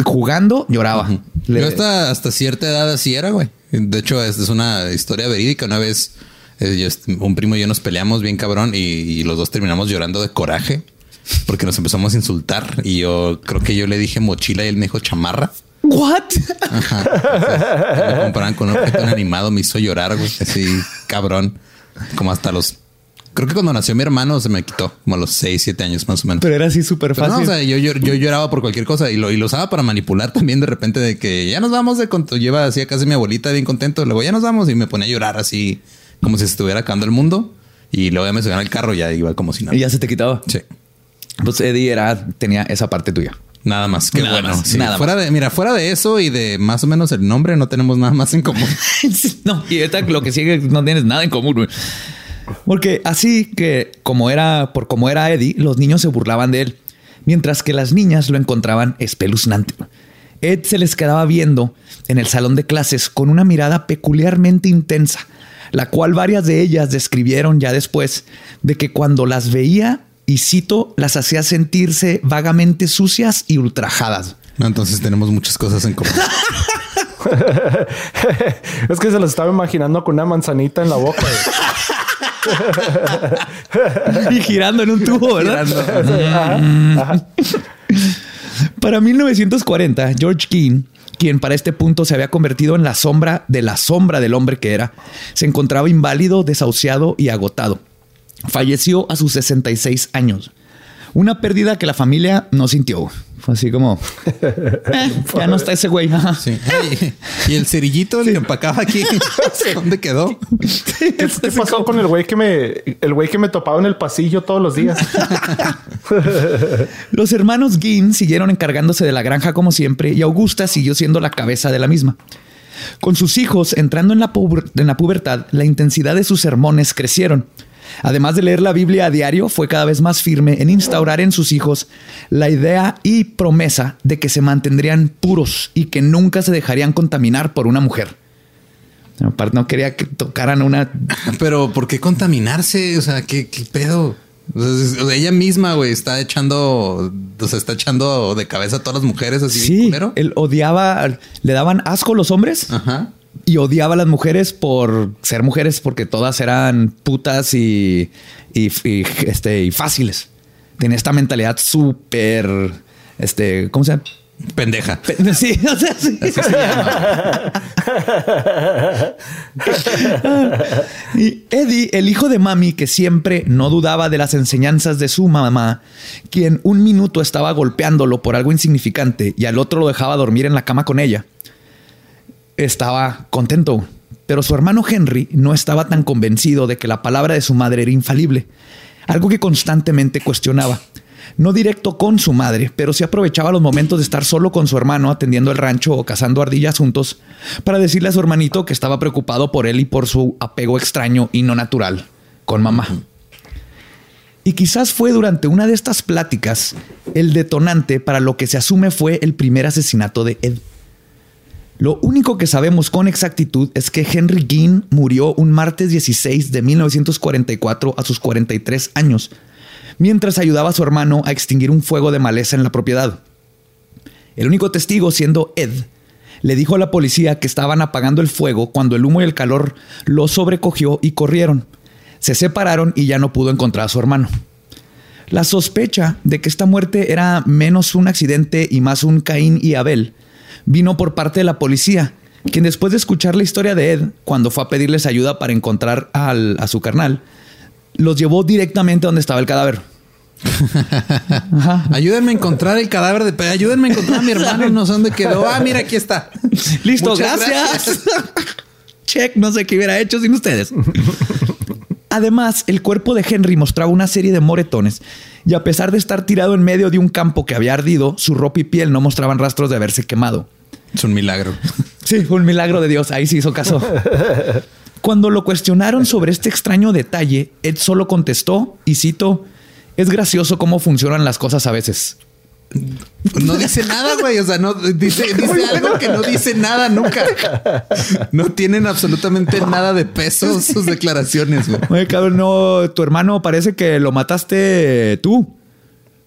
jugando, lloraba. Le- Yo hasta, hasta cierta edad así era, güey. De hecho, es, es una historia verídica. Una vez eh, yo un primo y yo nos peleamos bien cabrón y, y los dos terminamos llorando de coraje porque nos empezamos a insultar. Y yo creo que yo le dije mochila y él me dijo chamarra. ¿What? Me comparaban con un objeto inanimado, me hizo llorar, güey. Así cabrón. Como hasta los. Creo que cuando nació mi hermano se me quitó, como a los 6, 7 años más o menos. Pero era así súper no, fácil. o sea, yo, yo, yo lloraba por cualquier cosa y lo, y lo usaba para manipular también de repente de que ya nos vamos de con- lleva así a casa de mi abuelita bien contento. Luego ya nos vamos y me ponía a llorar así como si se estuviera acabando el mundo. Y luego ya me subían al carro y ya iba como si nada. y ya se te quitaba. Sí. Pues Eddie era, tenía esa parte tuya. Nada más. Qué Nada bueno. más, sí. nada fuera de, mira, fuera de eso y de más o menos el nombre, no tenemos nada más en común. no, y ahorita lo que sigue no tienes nada en común. güey. Porque así que como era, por como era Eddie, los niños se burlaban de él, mientras que las niñas lo encontraban espeluznante. Ed se les quedaba viendo en el salón de clases con una mirada peculiarmente intensa, la cual varias de ellas describieron ya después de que cuando las veía, y cito, las hacía sentirse vagamente sucias y ultrajadas. No, entonces tenemos muchas cosas en común. es que se lo estaba imaginando con una manzanita en la boca. y girando en un tubo, ¿verdad? Ajá, ajá. Para 1940, George Keane, quien para este punto se había convertido en la sombra de la sombra del hombre que era, se encontraba inválido, desahuciado y agotado. Falleció a sus 66 años. Una pérdida que la familia no sintió. Fue así como, "Eh, ya no está ese güey. Sí. Ay, y el cerillito el que empacaba aquí, ¿dónde quedó? ¿Qué, qué pasó con el güey que me, el güey que me topaba en el pasillo todos los días? Los hermanos Ginn siguieron encargándose de la granja como siempre y Augusta siguió siendo la cabeza de la misma. Con sus hijos entrando en la, puber- en la pubertad, la intensidad de sus sermones crecieron. Además de leer la Biblia a diario, fue cada vez más firme en instaurar en sus hijos la idea y promesa de que se mantendrían puros y que nunca se dejarían contaminar por una mujer. Aparte, no quería que tocaran una Pero ¿por qué contaminarse? O sea, ¿qué, qué pedo? O sea, ella misma, güey, está echando, o sea, está echando de cabeza a todas las mujeres así. Sí, él odiaba, le daban asco los hombres Ajá. Y odiaba a las mujeres por ser mujeres porque todas eran putas y, y- y, este, y fáciles. Tenía esta mentalidad súper, este, ¿cómo se llama? Pendeja. Pe- Sí, o sea, sí. Y Eddie, el hijo de mami, que siempre no dudaba de las enseñanzas de su mamá, quien un minuto estaba golpeándolo por algo insignificante y al otro lo dejaba dormir en la cama con ella, estaba contento. Pero su hermano Henry no estaba tan convencido de que la palabra de su madre era infalible, algo que constantemente cuestionaba. No directo con su madre, pero sí aprovechaba los momentos de estar solo con su hermano atendiendo el rancho o cazando ardillas juntos para decirle a su hermanito que estaba preocupado por él y por su apego extraño y no natural con mamá. Y quizás fue durante una de estas pláticas el detonante para lo que se asume fue el primer asesinato de Ed. Lo único que sabemos con exactitud es que Henry Ginn murió un martes 16 de 1944 a sus 43 años, mientras ayudaba a su hermano a extinguir un fuego de maleza en la propiedad. El único testigo, siendo Ed, le dijo a la policía que estaban apagando el fuego cuando el humo y el calor lo sobrecogió y corrieron. Se separaron y ya no pudo encontrar a su hermano. La sospecha de que esta muerte era menos un accidente y más un Caín y Abel vino por parte de la policía, quien después de escuchar la historia de Ed, cuando fue a pedirles ayuda para encontrar a su carnal, los llevó directamente a donde estaba el cadáver. Ayúdenme a encontrar el cadáver de... Ayúdenme a encontrar a mi hermano, no sé dónde quedó. Ah, mira, aquí está. Listo, gracias. Check, no sé qué hubiera hecho sin ustedes. Además, el cuerpo de Henry mostraba una serie de moretones y a pesar de estar tirado en medio de un campo que había ardido, su ropa y piel no mostraban rastros de haberse quemado. Es un milagro. Sí, fue un milagro de Dios. Ahí sí hizo caso. Cuando lo cuestionaron sobre este extraño detalle, Ed solo contestó, y cito, es gracioso cómo funcionan las cosas a veces. No dice nada, güey. O sea, no dice, algo que no dice nada nunca. No tienen absolutamente nada de peso sus declaraciones, güey. Oye, cabrón, no, tu hermano parece que lo mataste tú.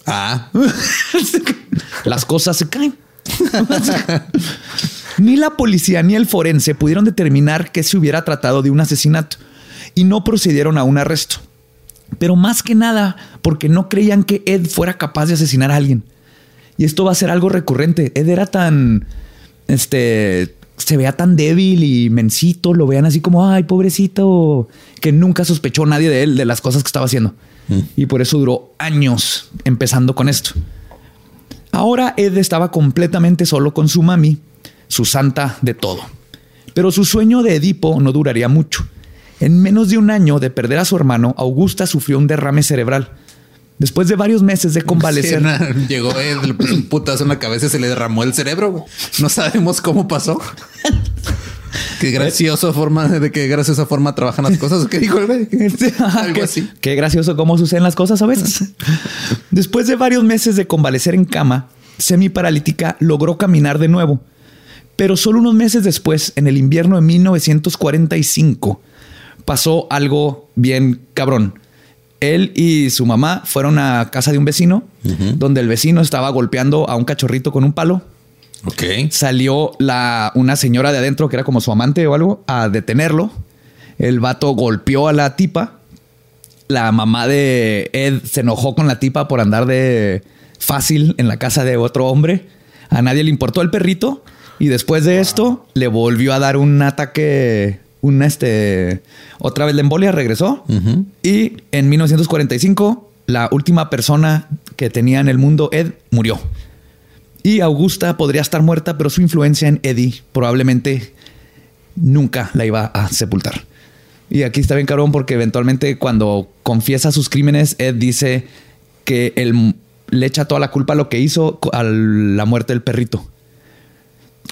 Ah. Las cosas se caen. ni la policía ni el forense pudieron determinar que se hubiera tratado de un asesinato y no procedieron a un arresto. Pero más que nada porque no creían que Ed fuera capaz de asesinar a alguien. Y esto va a ser algo recurrente. Ed era tan, este, se vea tan débil y mensito, lo vean así como, ay, pobrecito, que nunca sospechó nadie de él, de las cosas que estaba haciendo. Mm. Y por eso duró años empezando con esto. Ahora Ed estaba completamente solo con su mami, su santa de todo. Pero su sueño de Edipo no duraría mucho. En menos de un año de perder a su hermano, Augusta sufrió un derrame cerebral Después de varios meses de convalecer. llegó él, le puso un putazo en la cabeza y se le derramó el cerebro. No sabemos cómo pasó. Qué graciosa forma de qué graciosa forma trabajan las cosas. ¿Qué dijo el güey? Algo así. Qué gracioso cómo suceden las cosas a veces. Después de varios meses de convalecer en cama, semi paralítica logró caminar de nuevo. Pero solo unos meses después, en el invierno de 1945, pasó algo bien cabrón él y su mamá fueron a casa de un vecino, donde el vecino estaba golpeando a un cachorrito con un palo. Ok. Salió la, una señora de adentro, que era como su amante o algo, a detenerlo. El vato golpeó a la tipa. La mamá de Ed se enojó con la tipa por andar de fácil en la casa de otro hombre. A nadie le importó el perrito. Y después de esto, le volvió a dar un ataque una, este, otra vez la embolia regresó y en 1945 la última persona que tenía en el mundo, Ed, murió. Y Augusta podría estar muerta, pero su influencia en Eddie probablemente nunca la iba a sepultar. Y aquí está bien cabrón porque eventualmente cuando confiesa sus crímenes, Ed dice que él le echa toda la culpa a lo que hizo a la muerte del perrito.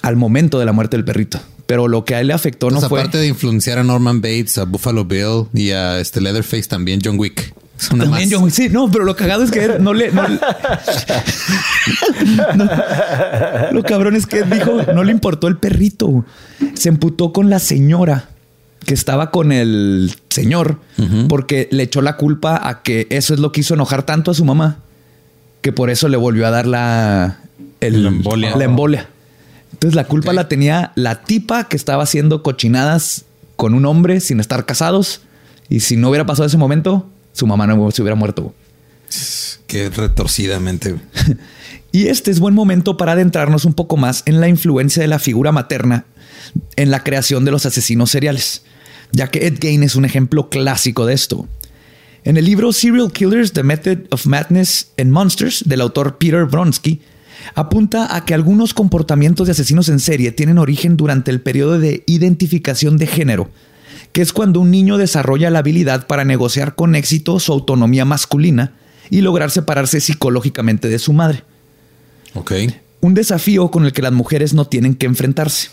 Al momento de la muerte del perrito. Pero lo que a él le afectó no fue. Aparte de influenciar a Norman Bates, a Buffalo Bill y a este Leatherface, también John Wick. también John Wick. Sí, no, pero lo cagado es que no le. Lo cabrón es que dijo, no le importó el perrito. Se emputó con la señora que estaba con el señor porque le echó la culpa a que eso es lo que hizo enojar tanto a su mamá que por eso le volvió a dar la, La embolia. Entonces la culpa la tenía la tipa que estaba haciendo cochinadas con un hombre sin estar casados. Y si no hubiera pasado ese momento, su mamá no se hubiera muerto. Qué retorcidamente. y este es buen momento para adentrarnos un poco más en la influencia de la figura materna en la creación de los asesinos seriales, ya que Ed Gein es un ejemplo clásico de esto. En el libro Serial Killers, The Method of Madness and Monsters, del autor Peter Bronsky, apunta a que algunos comportamientos de asesinos en serie tienen origen durante el periodo de identificación de género, que es cuando un niño desarrolla la habilidad para negociar con éxito su autonomía masculina y lograr separarse psicológicamente de su madre. Ok. Un desafío con el que las mujeres no tienen que enfrentarse.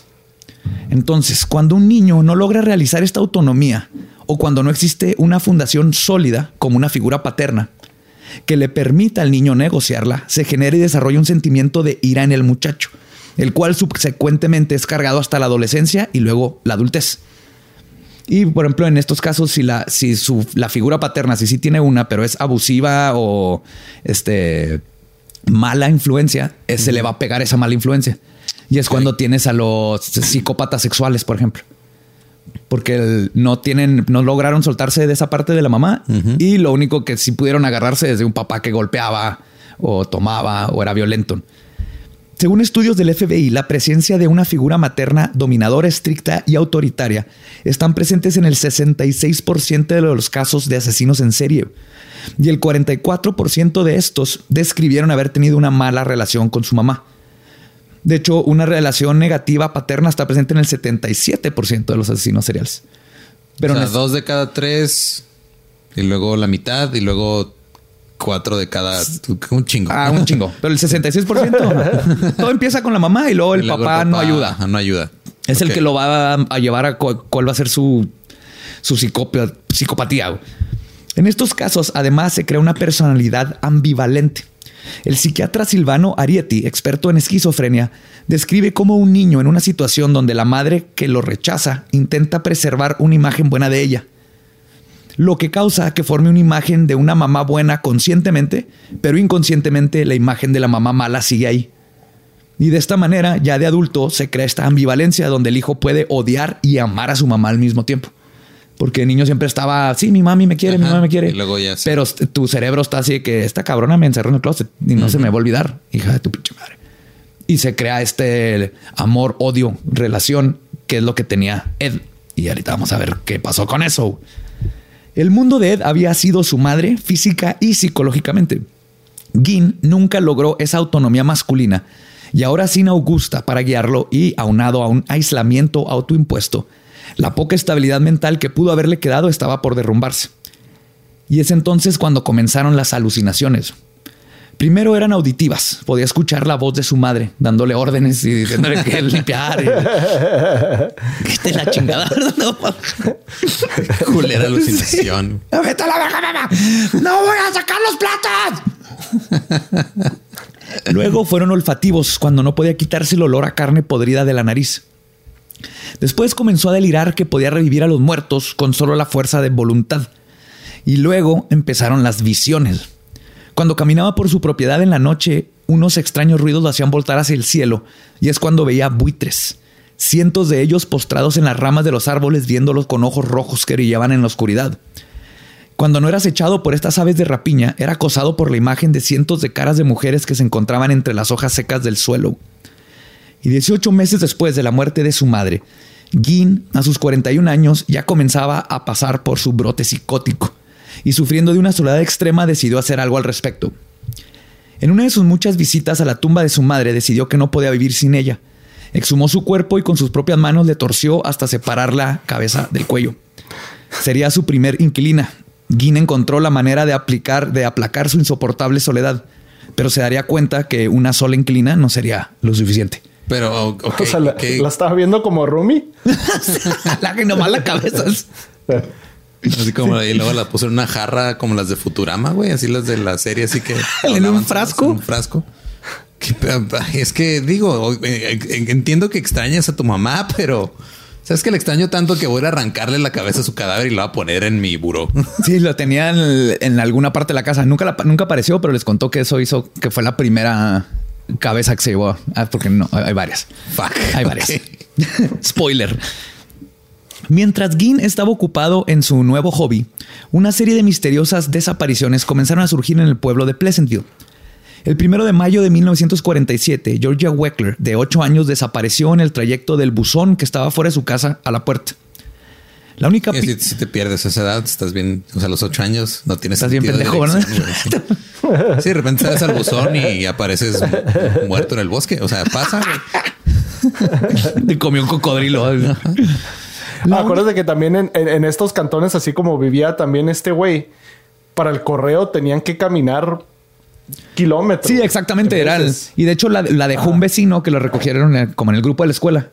Entonces, cuando un niño no logra realizar esta autonomía o cuando no existe una fundación sólida como una figura paterna, que le permita al niño negociarla, se genera y desarrolla un sentimiento de ira en el muchacho, el cual subsecuentemente es cargado hasta la adolescencia y luego la adultez. Y por ejemplo, en estos casos, si la, si su, la figura paterna, si sí tiene una, pero es abusiva o este mala influencia, eh, se le va a pegar esa mala influencia. Y es cuando tienes a los psicópatas sexuales, por ejemplo. Porque no tienen, no lograron soltarse de esa parte de la mamá y lo único que sí pudieron agarrarse es de un papá que golpeaba o tomaba o era violento. Según estudios del FBI, la presencia de una figura materna dominadora, estricta y autoritaria están presentes en el 66% de los casos de asesinos en serie. Y el 44% de estos describieron haber tenido una mala relación con su mamá. De hecho, una relación negativa paterna está presente en el 77% de los asesinos seriales. Pero o sea, dos de cada tres, y luego la mitad, y luego cuatro de cada. Un chingo. Ah, un chingo. Pero el 66%. todo empieza con la mamá y luego el, papá, no ayuda. No ayuda. Es el que lo va a llevar a cuál va a ser su, su psicopatía. En estos casos, además, se crea una personalidad ambivalente. El psiquiatra Silvano Arietti, experto en esquizofrenia, describe cómo un niño en una situación donde la madre que lo rechaza intenta preservar una imagen buena de ella lo que causa que forme una imagen de una mamá buena conscientemente, pero inconscientemente la imagen de la mamá mala sigue ahí. Y de esta manera, ya de adulto, se crea esta ambivalencia donde el hijo puede odiar y amar a su mamá al mismo tiempo. Porque el niño siempre estaba, sí, mi mami me quiere, mi mamá me quiere. Pero tu cerebro está así de que esta cabrona me encerró en el closet y no se me va a olvidar, hija de tu pinche madre. Y se crea este amor, odio, relación, que es lo que tenía Ed. Y ahorita vamos a ver qué pasó con eso. El mundo de Ed había sido su madre física y psicológicamente. Gin nunca logró esa autonomía masculina y ahora sin Augusta para guiarlo y aunado a un aislamiento autoimpuesto, la poca estabilidad mental que pudo haberle quedado estaba por derrumbarse. Y es entonces cuando comenzaron las alucinaciones. Primero eran auditivas. Podía escuchar la voz de su madre dándole órdenes y diciéndole que limpiar. que esté la chingada. No, Culera alucinación. Vete a la verga, mamá. No voy a sacar los platos. Luego fueron olfativos cuando no podía quitarse el olor a carne podrida de la nariz. Después comenzó a delirar que podía revivir a los muertos con solo la fuerza de voluntad. Y luego empezaron las visiones. Cuando caminaba por su propiedad en la noche, unos extraños ruidos lo hacían voltar hacia el cielo, y es cuando veía buitres, cientos de ellos postrados en las ramas de los árboles viéndolos con ojos rojos que brillaban en la oscuridad. Cuando no era acechado por estas aves de rapiña, era acosado por la imagen de cientos de caras de mujeres que se encontraban entre las hojas secas del suelo. Y 18 meses después de la muerte de su madre, Gin, a sus 41 años, ya comenzaba a pasar por su brote psicótico y sufriendo de una soledad extrema decidió hacer algo al respecto. En una de sus muchas visitas a la tumba de su madre decidió que no podía vivir sin ella. Exhumó su cuerpo y con sus propias manos le torció hasta separar la cabeza del cuello. Sería su primer inquilina. Guin encontró la manera de aplicar, de aplacar su insoportable soledad, pero se daría cuenta que una sola inquilina no sería lo suficiente. Pero, okay, o sea, la, estaba viendo como Rumi. la que nomás la cabeza. Así como y luego la puse en una jarra como las de Futurama, güey, así las de la serie, así que en un frasco. un frasco. Es que digo, eh, entiendo que extrañas a tu mamá, pero sabes que le extraño tanto que voy a arrancarle la cabeza a su cadáver y lo voy a poner en mi buró. Sí, lo tenía en, alguna parte de la casa. Nunca, nunca apareció, pero les contó que eso hizo que fue la primera cabeza que se llevó. Ah, porque no, hay varias. Fuck. Hay varias. Spoiler. Mientras Gin estaba ocupado en su nuevo hobby, una serie de misteriosas desapariciones comenzaron a surgir en el pueblo de Pleasantville. El primero de mayo de 1947, Georgia Weckler, de 8 años, desapareció en el trayecto del buzón que estaba fuera de su casa a la puerta. La única. Si, si, te pierdes esa edad, estás bien. O sea, a los 8 años no tienes. Estás bien pendejo, ¿verdad? Sí. de repente sales al buzón y apareces muerto en el bosque. O sea, pasa. Te comió un cocodrilo. Acuérdate que también en, estos cantones, así como vivía también este güey, para el correo tenían que caminar kilómetros. Sí, exactamente. Era y de hecho la, dejó un vecino que lo recogieron como en el grupo de la escuela.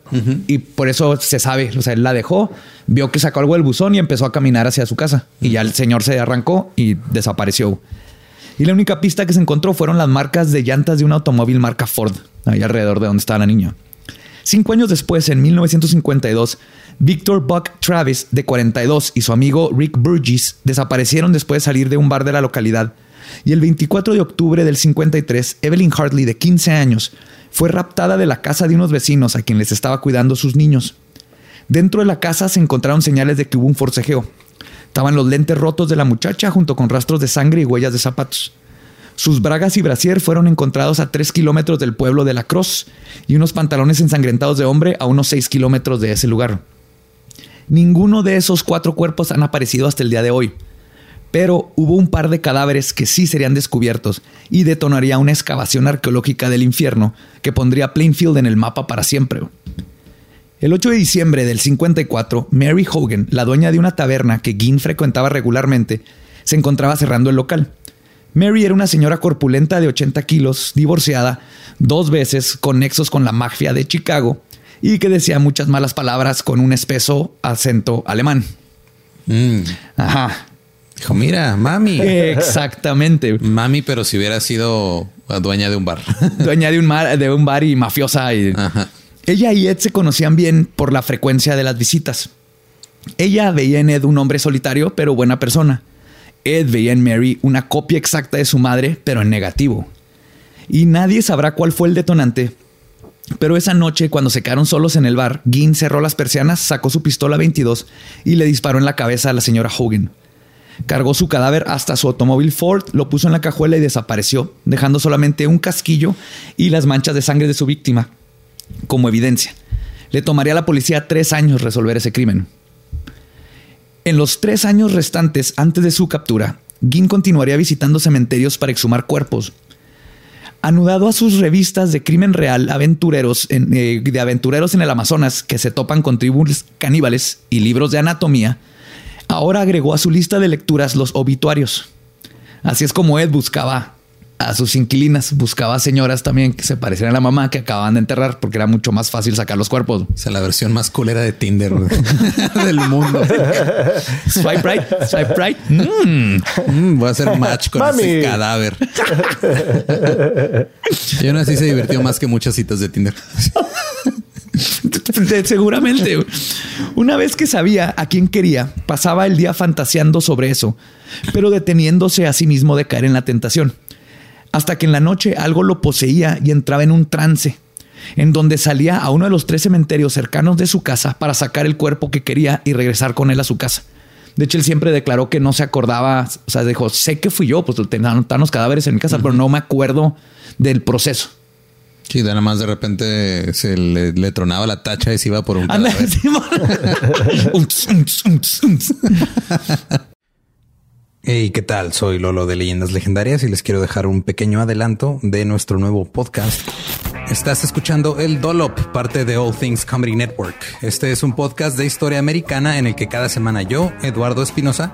Y por eso se sabe. O sea, él la dejó, vio que sacó algo del buzón y empezó a caminar hacia su casa. Y ya el señor se arrancó y desapareció. Y la única pista que se encontró fueron las marcas de llantas de un automóvil marca Ford, ahí alrededor de donde estaba la niña. Cinco años después, en 1952, Victor Buck Travis, de 42, y su amigo Rick Burgess desaparecieron después de salir de un bar de la localidad. Y el 24 de octubre del 53, Evelyn Hartley, de 15 años, fue raptada de la casa de unos vecinos a quien les estaba cuidando sus niños. Dentro de la casa se encontraron señales de que hubo un forcejeo. Estaban los lentes rotos de la muchacha junto con rastros de sangre y huellas de zapatos. Sus bragas y brasier fueron encontrados a 3 kilómetros del pueblo de La Cross y unos pantalones ensangrentados de hombre a unos 6 kilómetros de ese lugar. Ninguno de esos cuatro cuerpos han aparecido hasta el día de hoy, pero hubo un par de cadáveres que sí serían descubiertos y detonaría una excavación arqueológica del infierno que pondría Plainfield en el mapa para siempre. El 8 de diciembre del 54, Mary Hogan, la dueña de una taberna que Ginn frecuentaba regularmente, se encontraba cerrando el local. Mary era una señora corpulenta de 80 kilos, divorciada, dos veces con nexos con la mafia de Chicago y que decía muchas malas palabras con un espeso acento alemán. Mm. Ajá. Dijo, mira, mami. Exactamente. mami, pero si hubiera sido dueña de un bar. dueña de un, de un bar y mafiosa. Y... Ajá. Ella y Ed se conocían bien por la frecuencia de las visitas. Ella veía en Ed un hombre solitario, pero buena persona. Ed veía en Mary una copia exacta de su madre, pero en negativo. Y nadie sabrá cuál fue el detonante. Pero esa noche, cuando se quedaron solos en el bar, Ginn cerró las persianas, sacó su pistola 22 y le disparó en la cabeza a la señora Hogan. Cargó su cadáver hasta su automóvil Ford, lo puso en la cajuela y desapareció, dejando solamente un casquillo y las manchas de sangre de su víctima como evidencia. Le tomaría a la policía tres años resolver ese crimen. En los tres años restantes antes de su captura, Ginn continuaría visitando cementerios para exhumar cuerpos. Anudado a sus revistas de crimen real aventureros eh, de aventureros en el Amazonas que se topan con tribus caníbales y libros de anatomía, ahora agregó a su lista de lecturas los obituarios. Así es como Ed buscaba a sus inquilinas. Buscaba señoras también que se parecieran a la mamá que acaban de enterrar porque era mucho más fácil sacar los cuerpos. O sea, la versión más culera de Tinder del mundo. swipe right, swipe right. Mm. Mm, voy a hacer match con ese cadáver. y aún así se divirtió más que muchas citas de Tinder. Seguramente. Una vez que sabía a quién quería, pasaba el día fantaseando sobre eso, pero deteniéndose a sí mismo de caer en la tentación hasta que en la noche algo lo poseía y entraba en un trance, en donde salía a uno de los tres cementerios cercanos de su casa para sacar el cuerpo que quería y regresar con él a su casa. De hecho, él siempre declaró que no se acordaba, o sea, dijo, sé que fui yo, pues tenían los cadáveres en mi casa, pero no me acuerdo del proceso. Sí, nada más de repente se le, tronaba la tacha y se iba por un cadáver. Hey, ¿qué tal? Soy Lolo de Leyendas Legendarias y les quiero dejar un pequeño adelanto de nuestro nuevo podcast. Estás escuchando El Dolop, parte de All Things Comedy Network. Este es un podcast de historia americana en el que cada semana yo, Eduardo Espinosa,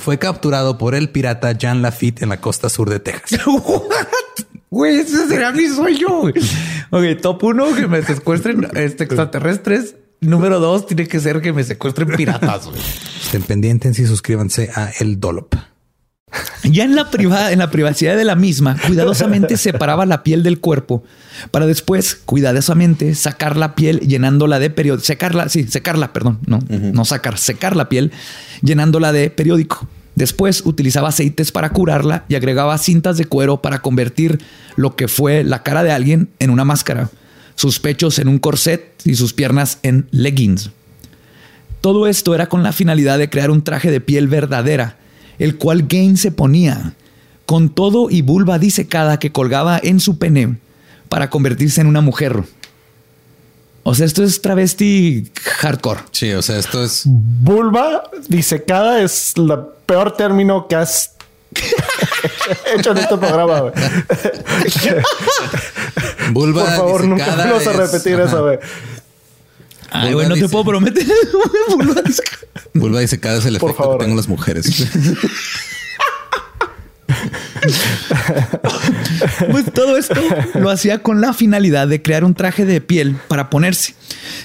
fue capturado por el pirata Jean Lafitte en la costa sur de Texas. Güey, ese será mi sueño. Ok, top uno, que me secuestren este, extraterrestres. Número dos, tiene que ser que me secuestren piratas. Estén pendientes y suscríbanse a El Dolop. Ya en la, privada, en la privacidad de la misma, cuidadosamente separaba la piel del cuerpo para después, cuidadosamente, sacar la piel llenándola de periódico. Secarla, sí, secarla, perdón, no, no sacar, secar la piel llenándola de periódico. Después utilizaba aceites para curarla y agregaba cintas de cuero para convertir lo que fue la cara de alguien en una máscara, sus pechos en un corset y sus piernas en leggings. Todo esto era con la finalidad de crear un traje de piel verdadera, el cual Gaines se ponía, con todo y vulva disecada que colgaba en su pene para convertirse en una mujer. O sea, esto es travesti hardcore. Sí, o sea, esto es. Vulva disecada es el peor término que has hecho en este programa, güey. Vulva Por favor, nunca vamos a repetir eso, güey. Ay, güey, no te puedo prometer. Vulva disecada. Vulva disecada es el Por efecto favor. que tengo las mujeres. Pues todo esto lo hacía con la finalidad de crear un traje de piel para ponerse.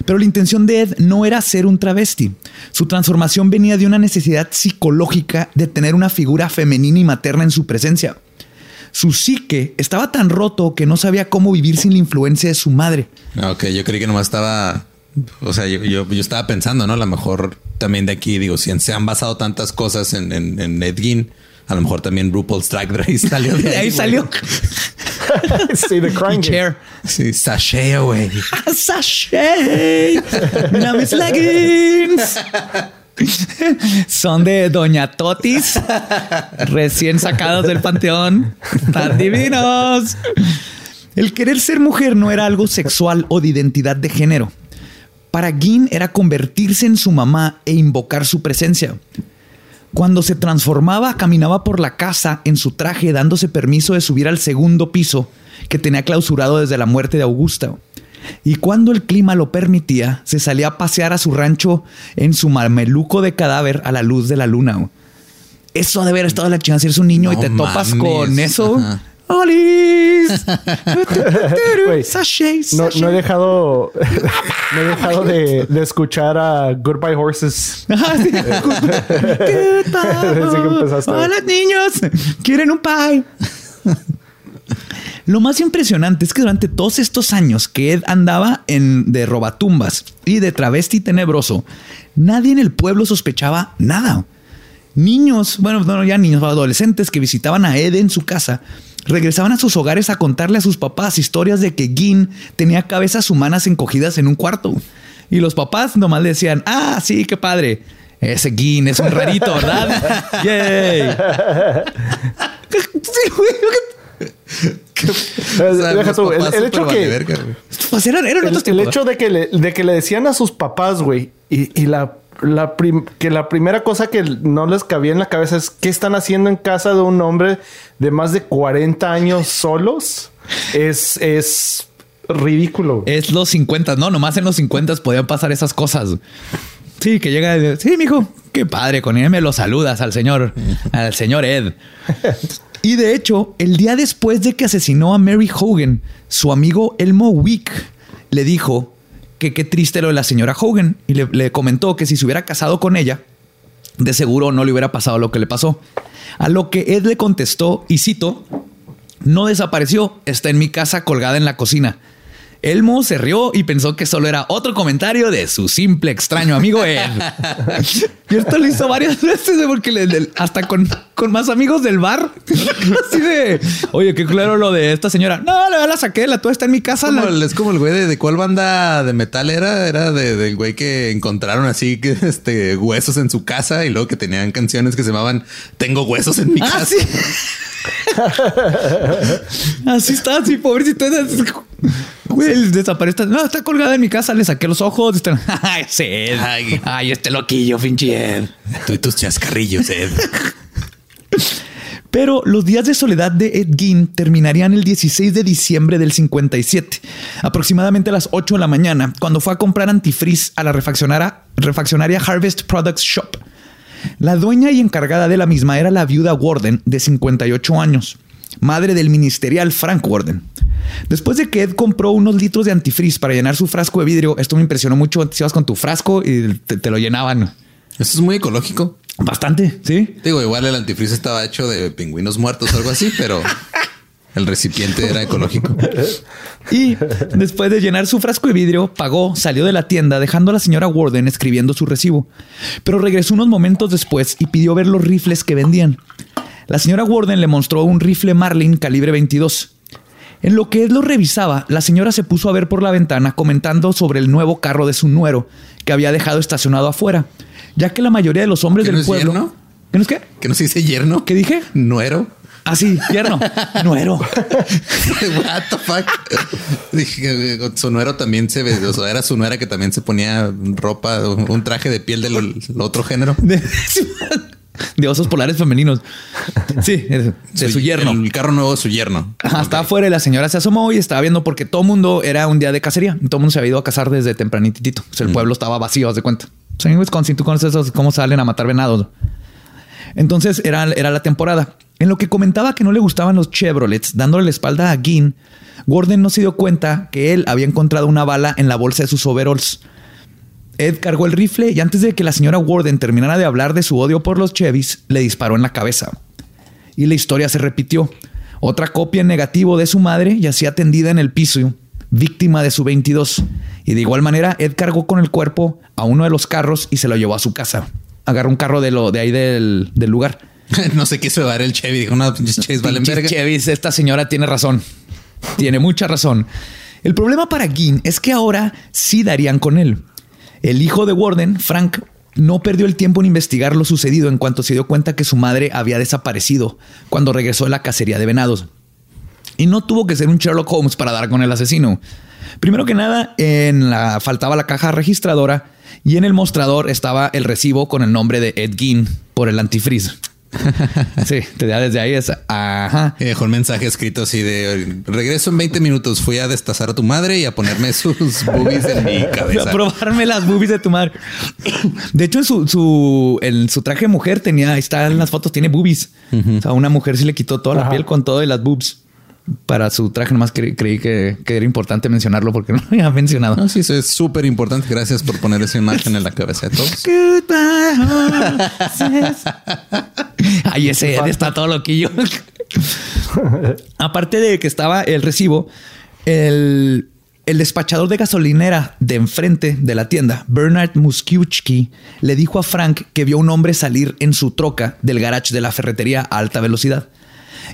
Pero la intención de Ed no era ser un travesti. Su transformación venía de una necesidad psicológica de tener una figura femenina y materna en su presencia. Su psique estaba tan roto que no sabía cómo vivir sin la influencia de su madre. Ok, yo creí que nomás estaba. O sea, yo, yo, yo estaba pensando, ¿no? A lo mejor también de aquí, digo, si se han basado tantas cosas en, en, en Ed Gein, a lo mejor también RuPaul's Drag Race salió de De ahí. ahí salió. sí, The Crying. Chair. Sí, sashea, güey. Sashay. Mira mis leggings. Son de Doña Totis, recién sacados del panteón. Tan divinos. El querer ser mujer no era algo sexual o de identidad de género. Para Gin era convertirse en su mamá e invocar su presencia. Cuando se transformaba, caminaba por la casa en su traje, dándose permiso de subir al segundo piso que tenía clausurado desde la muerte de Augusta. Y cuando el clima lo permitía, se salía a pasear a su rancho en su mameluco de cadáver a la luz de la luna. Eso ha de haber estado la chingada si eres un niño y te topas con eso. Ajá. ¡Olis! Sashay, No, sashay. no he dejado, no he dejado de, de escuchar a Goodbye Horses. Sí. Desde que empezaste. Hola niños, quieren un pie. Lo más impresionante es que durante todos estos años que Ed andaba en de robatumbas y de travesti tenebroso, nadie en el pueblo sospechaba nada. Niños, bueno, no ya niños, adolescentes que visitaban a Ed en su casa, regresaban a sus hogares a contarle a sus papás historias de que Gin tenía cabezas humanas encogidas en un cuarto. Y los papás nomás le decían, ah, sí, qué padre. Ese Gin es un rarito, ¿verdad? Yay. Sí, güey. O sea, deja tú, el, hecho vale que verga, güey. Eran, eran el, otros el tiempos. hecho de que le, de que le decían a sus papás, güey, y, y la, la prim- que la primera cosa que no les cabía en la cabeza es qué están haciendo en casa de un hombre de más de 40 años solos es, es ridículo. Es los 50, no, nomás en los 50 podían pasar esas cosas. Sí, que llega, y sí, mijo, qué padre, con él me lo saludas al señor, al señor Ed. Y de hecho, el día después de que asesinó a Mary Hogan, su amigo Elmo Wick le dijo que qué triste lo de la señora Hogan y le, le comentó que si se hubiera casado con ella, de seguro no le hubiera pasado lo que le pasó. A lo que Ed le contestó, y cito, no desapareció, está en mi casa colgada en la cocina. Elmo se rió y pensó que solo era otro comentario de su simple extraño amigo Ed. y esto lo hizo varias veces porque le- le- hasta con, con más amigos del bar. Así de, oye, qué claro lo de esta señora. No, la, la saqué, la tuya está en mi casa. Como la- el- es como el güey de, de cuál banda de metal era. Era de- del güey que encontraron así que este huesos en su casa y luego que tenían canciones que se llamaban Tengo huesos en mi Ah, casa. sí. Así está, así, pobrecito. Güey, desaparece. No, está colgada en mi casa. Le saqué los ojos. Está... Ay, sí. Ay. Ay, este loquillo, pinche Ed. Tú y tus chascarrillos, Ed. Pero los días de soledad de Ed Gein terminarían el 16 de diciembre del 57, aproximadamente a las 8 de la mañana, cuando fue a comprar antifreeze a la refaccionaria, Harvest Products Shop. La dueña y encargada de la misma era la viuda Warden, de 58 años, madre del ministerial Frank Warden. Después de que Ed compró unos litros de antifreeze para llenar su frasco de vidrio, esto me impresionó mucho. Antes ibas con tu frasco y te, te lo llenaban. Eso es muy ecológico. Bastante, ¿sí? Digo, igual el antifreeze estaba hecho de pingüinos muertos o algo así, pero el recipiente era ecológico. Y después de llenar su frasco de vidrio, pagó, salió de la tienda, dejando a la señora Warden escribiendo su recibo. Pero regresó unos momentos después y pidió ver los rifles que vendían. La señora Warden le mostró un rifle Marlin calibre 22. En lo que él lo revisaba, la señora se puso a ver por la ventana comentando sobre el nuevo carro de su nuero que había dejado estacionado afuera, ya que la mayoría de los hombres ¿Que no del es pueblo... yerno? ¿Qué no es qué? ¿Que no se dice yerno? ¿Qué dije? Nuero. Ah, sí, yerno. Nuero. What the fuck? Dije, su nuero también se ve, o sea, era su nuera que también se ponía ropa, un traje de piel del otro género. De, osos polares femeninos. Sí, de, su yerno. El carro nuevo de su yerno. Ajá, estaba Ok. afuera y la señora se asomó y estaba viendo porque todo mundo era un día de cacería. Todo mundo se había ido a cazar desde tempranitito. O sea, el pueblo estaba vacío, haz de cuenta. En Wisconsin, tú conoces esos, cómo salen a matar venados. Entonces era, era la temporada. En lo que comentaba que no le gustaban los Chevrolets, dándole la espalda a Ginn, Gordon no se dio cuenta que él había encontrado una bala en la bolsa de sus overalls. Ed cargó el rifle y antes de que la señora Warden terminara de hablar de su odio por los Chevys, le disparó en la cabeza. Y la historia se repitió. Otra copia en negativo de su madre yacía tendida en el piso, víctima de su 22. Y de igual manera, Ed cargó con el cuerpo a uno de los carros y se lo llevó a su casa. Agarró un carro de, lo, de ahí del, lugar. no se quiso llevar el Chevy. Dijo, no, Chevy valen verga. Chevy, esta señora tiene razón. Tiene mucha razón. El problema para Ginn es que ahora sí darían con él. El hijo de Warden, Frank, no perdió el tiempo en investigar lo sucedido en cuanto se dio cuenta que su madre había desaparecido cuando regresó de la cacería de venados. Y no tuvo que ser un Sherlock Holmes para dar con el asesino. Primero que nada, en la faltaba la caja registradora y en el mostrador estaba el recibo con el nombre de Ed Gein por el antifreeze. sí, desde ahí es ajá. Y dejó un mensaje escrito así de regreso en 20 minutos. Fui a destazar a tu madre y a ponerme sus boobies en mi cabeza. a probarme las boobies de tu madre. De hecho, en su, en su traje de mujer tenía, ahí están las fotos, tiene boobies. O sea, una mujer sí le quitó toda la piel con todo y las boobs para su traje. Nomás creí, que, era importante mencionarlo porque no lo había mencionado. No, sí, es súper importante. Gracias por poner esa imagen en la cabeza de todos. Ay, ese está todo loquillo. Aparte de que estaba el recibo, el, el despachador de gasolinera de enfrente de la tienda, Bernard Muskiewicz, le dijo a Frank que vio un hombre salir en su troca del garage de la ferretería a alta velocidad.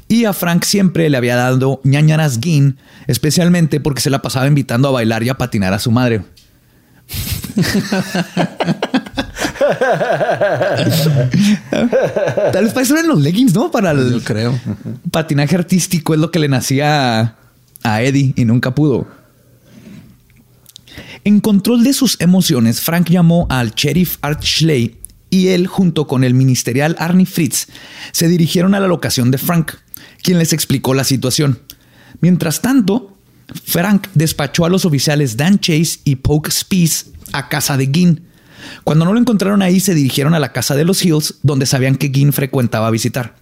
Y a Frank siempre le había dado ñañaras guin, especialmente porque se la pasaba invitando a bailar y a patinar a su madre. Tal vez para eso eran los leggings, ¿no? Para el creo. patinaje artístico es lo que le nacía a Eddie y nunca pudo. En control de sus emociones, Frank llamó al sheriff Art Schley y él, junto con el ministerial Arnie Fritz, se dirigieron a la locación de Frank, quien les explicó la situación. Mientras tanto, Frank despachó a los oficiales Dan Chase y Poke Spies a casa de Ginn. Cuando no lo encontraron ahí, se dirigieron a la casa de los Hills, donde sabían que Ginn frecuentaba visitar.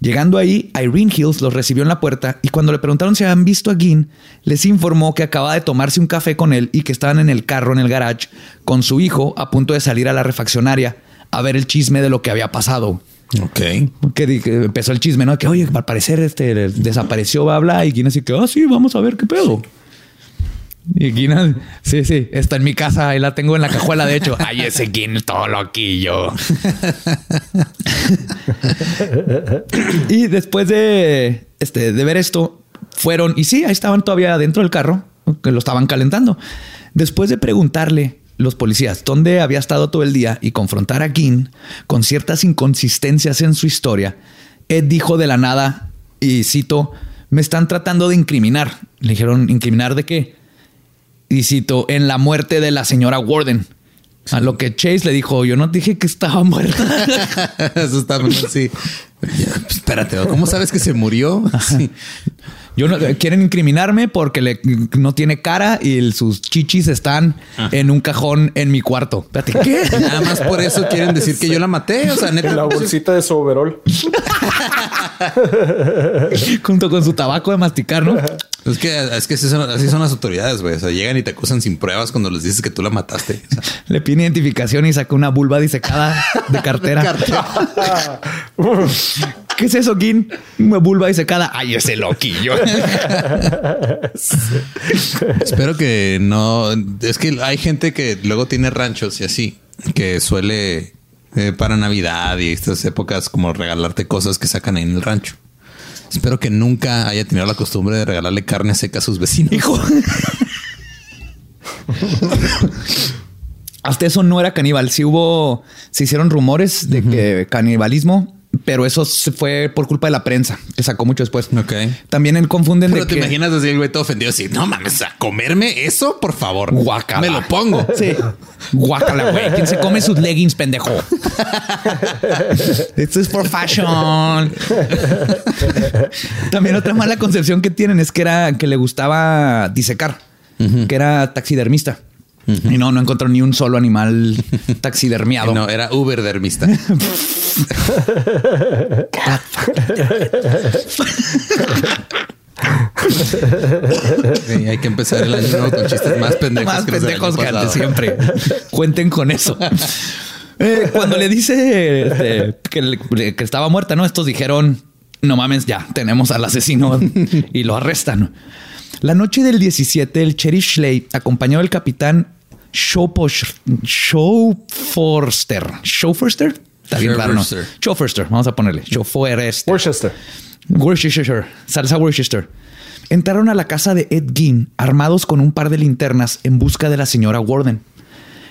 Llegando ahí, Irene Hills los recibió en la puerta y cuando le preguntaron si habían visto a Ginn, les informó que acaba de tomarse un café con él y que estaban en el carro en el garage con su hijo a punto de salir a la refaccionaria a ver el chisme de lo que había pasado. Ok. Que, empezó el chisme, ¿no? Que oye, al parecer este desapareció, bla, bla. Y Gina así que, ah, sí, vamos a ver qué pedo. Y Gina, sí, sí, está en mi casa y la tengo en la cajuela. De hecho, ay, ese Gina todo loquillo. y después de, este, de ver esto, fueron y sí, ahí estaban todavía dentro del carro, que lo estaban calentando. Después de preguntarle los policías dónde había estado todo el día y confrontar a Ginn con ciertas inconsistencias en su historia, Ed dijo de la nada, y cito, me están tratando de incriminar. Le dijeron, ¿incriminar de qué? Y cito, en la muerte de la señora Warden. A lo que Chase le dijo, yo no dije que estaba muerta. Eso está sí. espérate, ¿cómo sabes que se murió? Sí. Yo no, quieren incriminarme porque le, no tiene cara y sus chichis están en un cajón en mi cuarto. Espérate, ¿qué? Nada más por eso quieren decir que yo la maté. O sea, neta. En la bolsita de su. Junto con su tabaco de masticar, ¿no? Es que, es que así son, las autoridades, güey. O sea, llegan y te acusan sin pruebas cuando les dices que tú la mataste. Le pide identificación y saca una vulva disecada de cartera. de cartera. ¿Qué es eso, Gin? Una vulva disecada. Ay, ese loquillo. Espero que no. Es que hay gente que luego tiene ranchos y así, que suele eh, para Navidad y estas épocas como regalarte cosas que sacan ahí en el rancho. Espero que nunca haya tenido la costumbre de regalarle carne seca a sus vecinos. Hijo. Hasta eso no era caníbal. Sí hubo, se hicieron rumores de que canibalismo pero eso fue por culpa de la prensa, que sacó mucho después. Ok. También él confunden Pero te imaginas así el güey todo ofendido así, no mames, a comerme eso, por favor. Guacala. Me lo pongo. Sí. Guacala, güey. ¿Quién se come sus leggings, pendejo? Esto es por fashion. También otra mala concepción que tienen es que era que le gustaba disecar, que era taxidermista. Y no, no encontró ni un solo animal taxidermiado. No, era Uber dermista. hay que empezar el año nuevo con chistes más pendejos. Más pendejos que antes siempre. Cuenten con eso. Eh, cuando le dice este, que, que, estaba muerta, ¿no? Estos dijeron, no mames, ya, tenemos al asesino y lo arrestan. La noche del 17, el Sheriff Schley, acompañado del capitán Showforster. Showforster. Está bien claro, ¿no? Showforster. Vamos a ponerle. Showforster. Worcester. Worcester. Salsa Worcester. Entraron a la casa de Ed Gein armados con un par de linternas en busca de la señora Warden.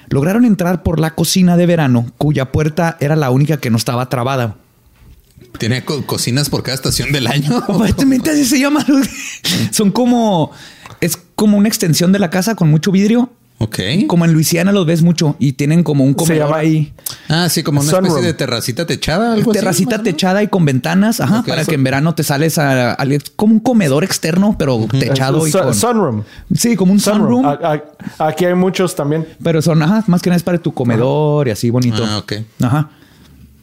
Lograron entrar por la cocina de verano, cuya puerta era la única que no estaba trabada. ¿Tiene cocinas por cada estación del año? Aparentemente así se llama. Son como... Es como una extensión de la casa con mucho vidrio Ok. Como en Luisiana los ves mucho y tienen como un comedor ahí. Ah, sí, como una especie de terracita techada. Algo terracita techada y con ventanas, ajá, para que en verano te sales a, como un comedor externo, pero techado y con sunroom. Sí, como un sunroom. aquí hay muchos también. Pero son, ajá, más que nada es para tu comedor y así bonito. Ah, ok. Ajá.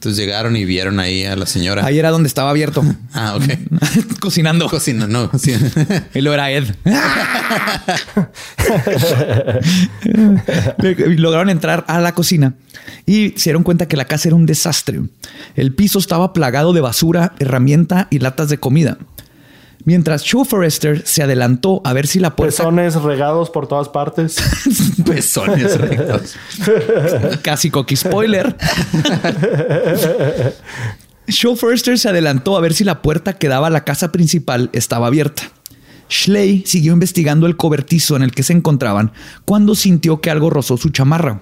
Entonces llegaron y vieron ahí a la señora. Ahí era donde estaba abierto. Ah, ok. Cocinando. Cocinando, no. y lo era Ed. Lograron entrar a la cocina y se dieron cuenta que la casa era un desastre. El piso estaba plagado de basura, herramienta y latas de comida. Mientras Joe Forrester se adelantó a ver si la puerta... Pezones regados por todas partes. Pezones regados. Casi coqui spoiler. Joe Forrester se adelantó a ver si la puerta que daba a la casa principal estaba abierta. Schley siguió investigando el cobertizo en el que se encontraban cuando sintió que algo rozó su chamarra.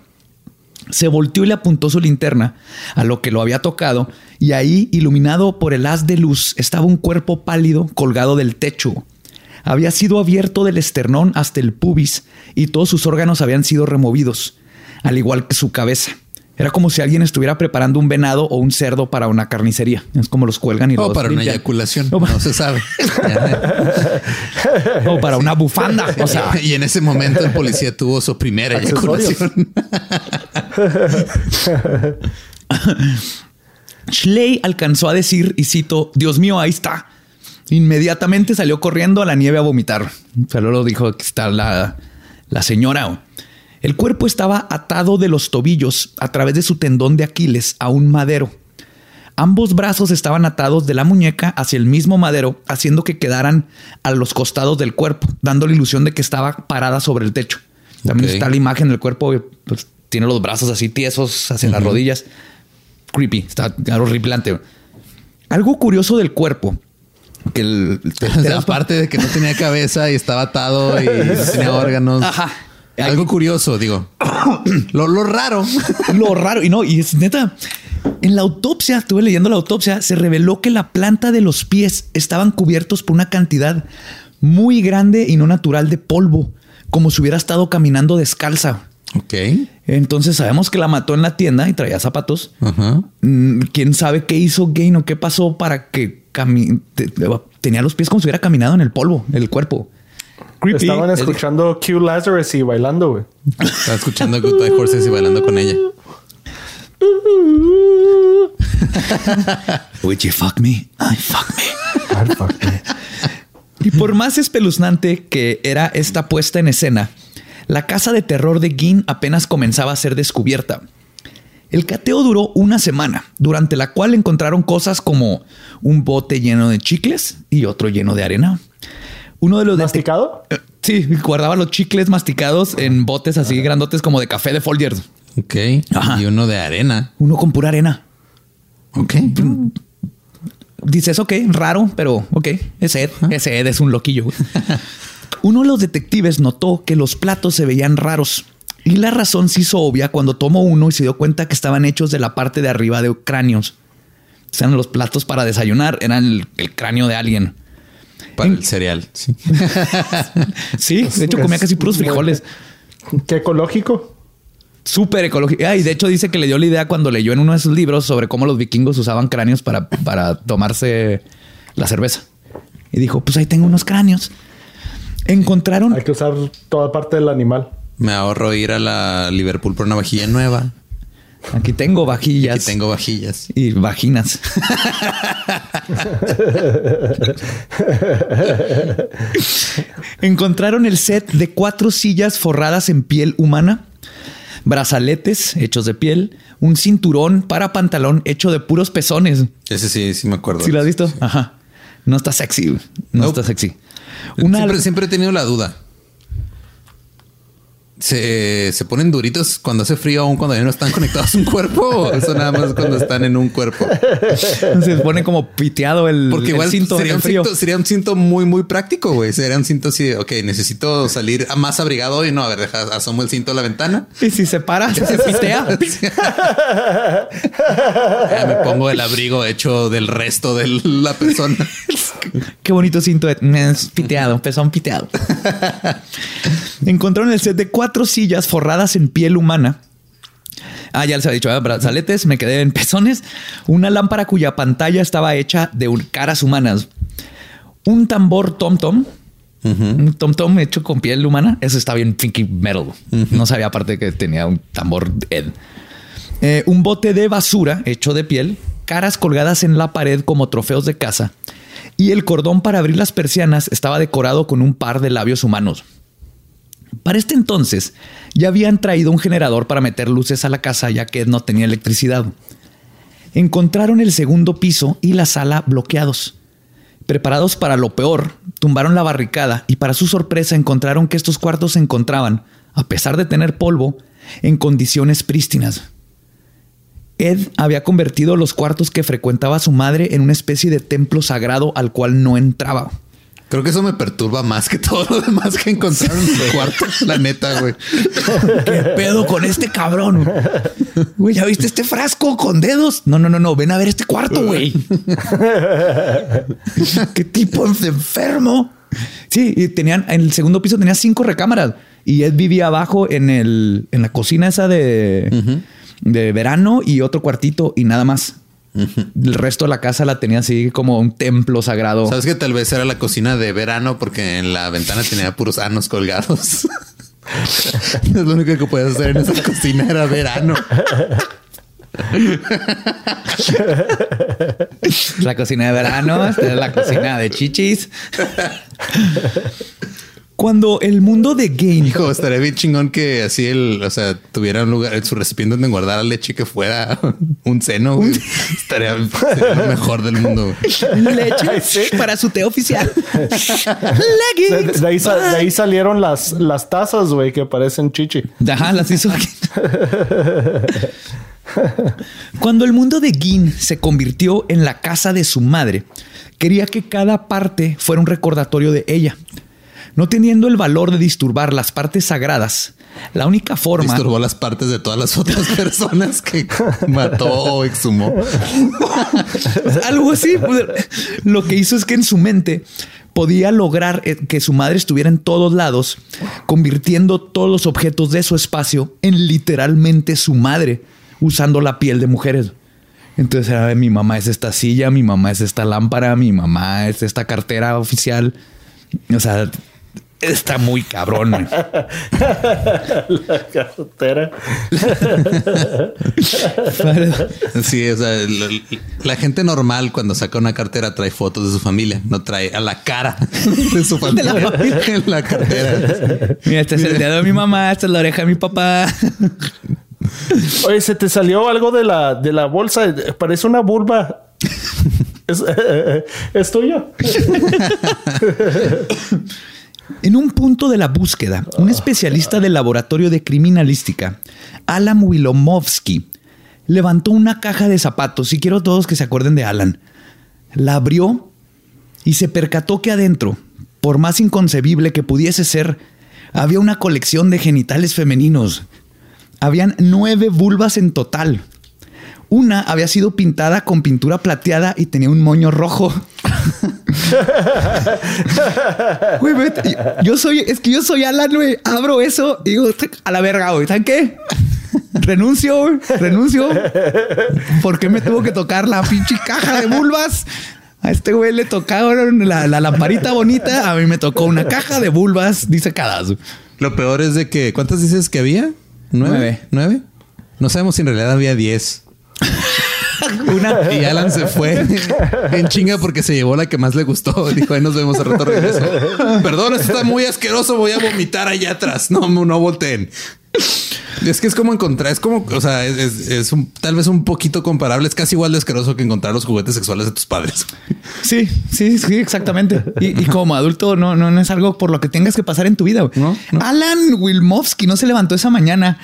Se volteó y le apuntó su linterna a lo que lo había tocado y ahí, iluminado por el haz de luz, estaba un cuerpo pálido colgado del techo. Había sido abierto del esternón hasta el pubis y todos sus órganos habían sido removidos, al igual que su cabeza. Era como si alguien estuviera preparando un venado o un cerdo para una carnicería. Es como los cuelgan y o para una eyaculación. No, se sabe. o para una bufanda. O sea, y en ese momento el policía tuvo su primera eyaculación. Schley alcanzó a decir, y cito, Dios mío, ahí está. Inmediatamente salió corriendo a la nieve a vomitar. Solo lo dijo que está la, la señora. El cuerpo estaba atado de los tobillos a través de su tendón de Aquiles a un madero. Ambos brazos estaban atados de la muñeca hacia el mismo madero, haciendo que quedaran a los costados del cuerpo, dando la ilusión de que estaba parada sobre el techo. También está la imagen del cuerpo, pues, tiene los brazos así tiesos hacia las rodillas. Creepy, está horripilante. Algo curioso del cuerpo que el, aparte de que no tenía cabeza y estaba atado y tenía órganos. Ajá. Algo curioso, digo. lo, raro. lo raro. Y no, y es neta. En la autopsia, estuve leyendo la autopsia, se reveló que la planta de los pies estaban cubiertos por una cantidad muy grande y no natural de polvo, como si hubiera estado caminando descalza. Ok. Entonces sabemos que la mató en la tienda y traía zapatos. Ajá. Mm, Quién sabe qué hizo Gain o qué pasó para que tenía los pies como si hubiera caminado en el polvo, el cuerpo. Estaban escuchando Q Lazarus y bailando, güey. Estaba escuchando Goodbye Horses y bailando con ella. Would you fuck me? I fuck me. I fuck me. Y por más espeluznante que era esta puesta en escena, la casa de terror de Gin apenas comenzaba a ser descubierta. El cateo duró una semana, durante la cual encontraron cosas como un bote lleno de chicles y otro lleno de arena. Uno de los masticado. Eh, sí, guardaba los chicles masticados en botes así grandotes como de café de Folgers. Ok. Y uno de arena. Uno con pura arena. Ok. Dices, ok, raro, pero ok, ese Ed. Ese Ed es un loquillo. uno de los detectives notó que los platos se veían raros. Y la razón se hizo obvia cuando tomó uno y se dio cuenta que estaban hechos de la parte de arriba de cráneos. O sea, los platos para desayunar eran el cráneo de alguien. Para el cereal. Sí. sí, de hecho comía casi puros frijoles. Qué ecológico. Súper ecológico. y de hecho dice que le dio la idea cuando leyó en uno de sus libros sobre cómo los vikingos usaban cráneos para, para tomarse la cerveza. Y dijo, pues ahí tengo unos cráneos. Encontraron... Hay que usar toda parte del animal. Me ahorro ir a la Liverpool por una vajilla nueva. Aquí tengo vajillas. Aquí tengo vajillas. Y vaginas. Encontraron el set de cuatro sillas forradas en piel humana, brazaletes hechos de piel, un cinturón para pantalón hecho de puros pezones. Ese sí, sí me acuerdo. ¿Sí lo has visto? Ajá. No está sexy. No está sexy. Siempre, siempre he tenido la duda se, se, ponen duritos cuando hace frío, aún cuando ya no están conectados a un cuerpo. ¿O eso nada más cuando están en un cuerpo. Se pone como piteado el, Porque igual cinto sería, un frío. cinto, sería un cinto muy, muy práctico, güey. Sería un cinto así de, ok, necesito salir más abrigado y no, a ver, deja, asomo el cinto a la ventana. Y si se para, se pitea. ya me pongo el abrigo hecho del resto de la persona. Qué bonito cinto. Es piteado, pezón piteado. Encontraron el set de cuatro sillas forradas en piel humana. Ah, ya les había dicho, brazaletes, me quedé en pezones. Una lámpara cuya pantalla estaba hecha de caras humanas. Un tambor tom-tom. Un tom-tom hecho con piel humana. Eso está bien funky metal. No sabía aparte que tenía un tambor Ed. Eh, un bote de basura hecho de piel. Caras colgadas en la pared como trofeos de casa. Y el cordón para abrir las persianas estaba decorado con un par de labios humanos. Para este entonces ya habían traído un generador para meter luces a la casa ya que no tenía electricidad. Encontraron el segundo piso y la sala bloqueados. Preparados para lo peor, tumbaron la barricada y para su sorpresa encontraron que estos cuartos se encontraban, a pesar de tener polvo, en condiciones prístinas. Ed había convertido los cuartos que frecuentaba su madre en una especie de templo sagrado al cual no entraba. Creo que eso me perturba más que todo lo demás que encontraron en su cuarto. La neta, güey. ¿Qué pedo con este cabrón? Güey, ¿ya viste este frasco con dedos? No, no, no, no. Ven a ver este cuarto, güey. ¿Qué tipo de enfermo? Sí, y tenían en el segundo piso tenía cinco recámaras y Ed vivía abajo en el en la cocina esa de, de verano y otro cuartito y nada más. El resto de la casa la tenía así como un templo sagrado. Sabes que tal vez era la cocina de verano porque en la ventana tenía puros anos colgados. es lo único que puedes hacer en esa cocina era verano. la cocina de verano, esta es la cocina de chichis. Cuando el mundo de game. Hijo, estaría bien chingón que así el, o sea, tuviera un lugar en su recipiente donde guardar la leche que fuera un seno. güey. Estaría, lo mejor del mundo. Leche para su té oficial. De, de ahí, sa- de ahí salieron las, las tazas, güey, que parecen chichi. Ajá, las hizo aquí. Cuando el mundo de Gin se convirtió en la casa de su madre, quería que cada parte fuera un recordatorio de ella. No teniendo el valor de disturbar las partes sagradas, la única forma... Disturbó las partes de todas las otras personas que mató o exhumó. Algo así. pues, Lo que hizo es que en su mente podía lograr eh, que su madre estuviera en todos lados, convirtiendo todos los objetos de su espacio en literalmente su madre, usando la piel de mujeres. Entonces era mi mamá es esta silla, mi mamá es esta lámpara, mi mamá es esta cartera oficial. O sea, está muy cabrón. La cartera. Sí, o sea, la, la gente normal cuando saca una cartera trae fotos de su familia, no trae a la cara de su familia en la cartera. Mira, este es el dedo de mi mamá, esta es la oreja de mi papá. Oye, se te salió algo de la, de la bolsa. Parece una burba. ¿Es, ¿es tuyo? En un punto de la búsqueda, un especialista del laboratorio de criminalística, Alan Wilomovsky, levantó una caja de zapatos, y quiero todos que se acuerden de Alan. La abrió y se percató que adentro, por más inconcebible que pudiese ser, había una colección de genitales femeninos. Habían nueve vulvas en total. Una había sido pintada con pintura plateada y tenía un moño rojo. Güey, vete. yo soy, es que yo soy Alan, güey. Abro eso y digo, a la verga, güey. ¿Saben qué? Renuncio, güey. Renuncio. ¿Por qué me tuvo que tocar la pinche caja de vulvas? A este güey le tocaron la, la lamparita bonita. A mí me tocó una caja de vulvas disecadas. Lo peor es de que, ¿cuántas dices que había? ¿Nueve? ¿Nueve? No sabemos si en realidad había diez. Una. Y Alan se fue en chinga porque se llevó la que más le gustó. Dijo, ahí nos vemos al rato regreso. Perdón, esto está muy asqueroso. Voy a vomitar allá atrás. No, no volteen. Es que es como encontrar, es como, o sea, es, un, tal vez un poquito comparable. Es casi igual de asqueroso que encontrar los juguetes sexuales de tus padres. Sí, sí, sí, exactamente. Y, como adulto no, no, es algo por lo que tengas que pasar en tu vida. Alan Wilmovsky no se levantó esa mañana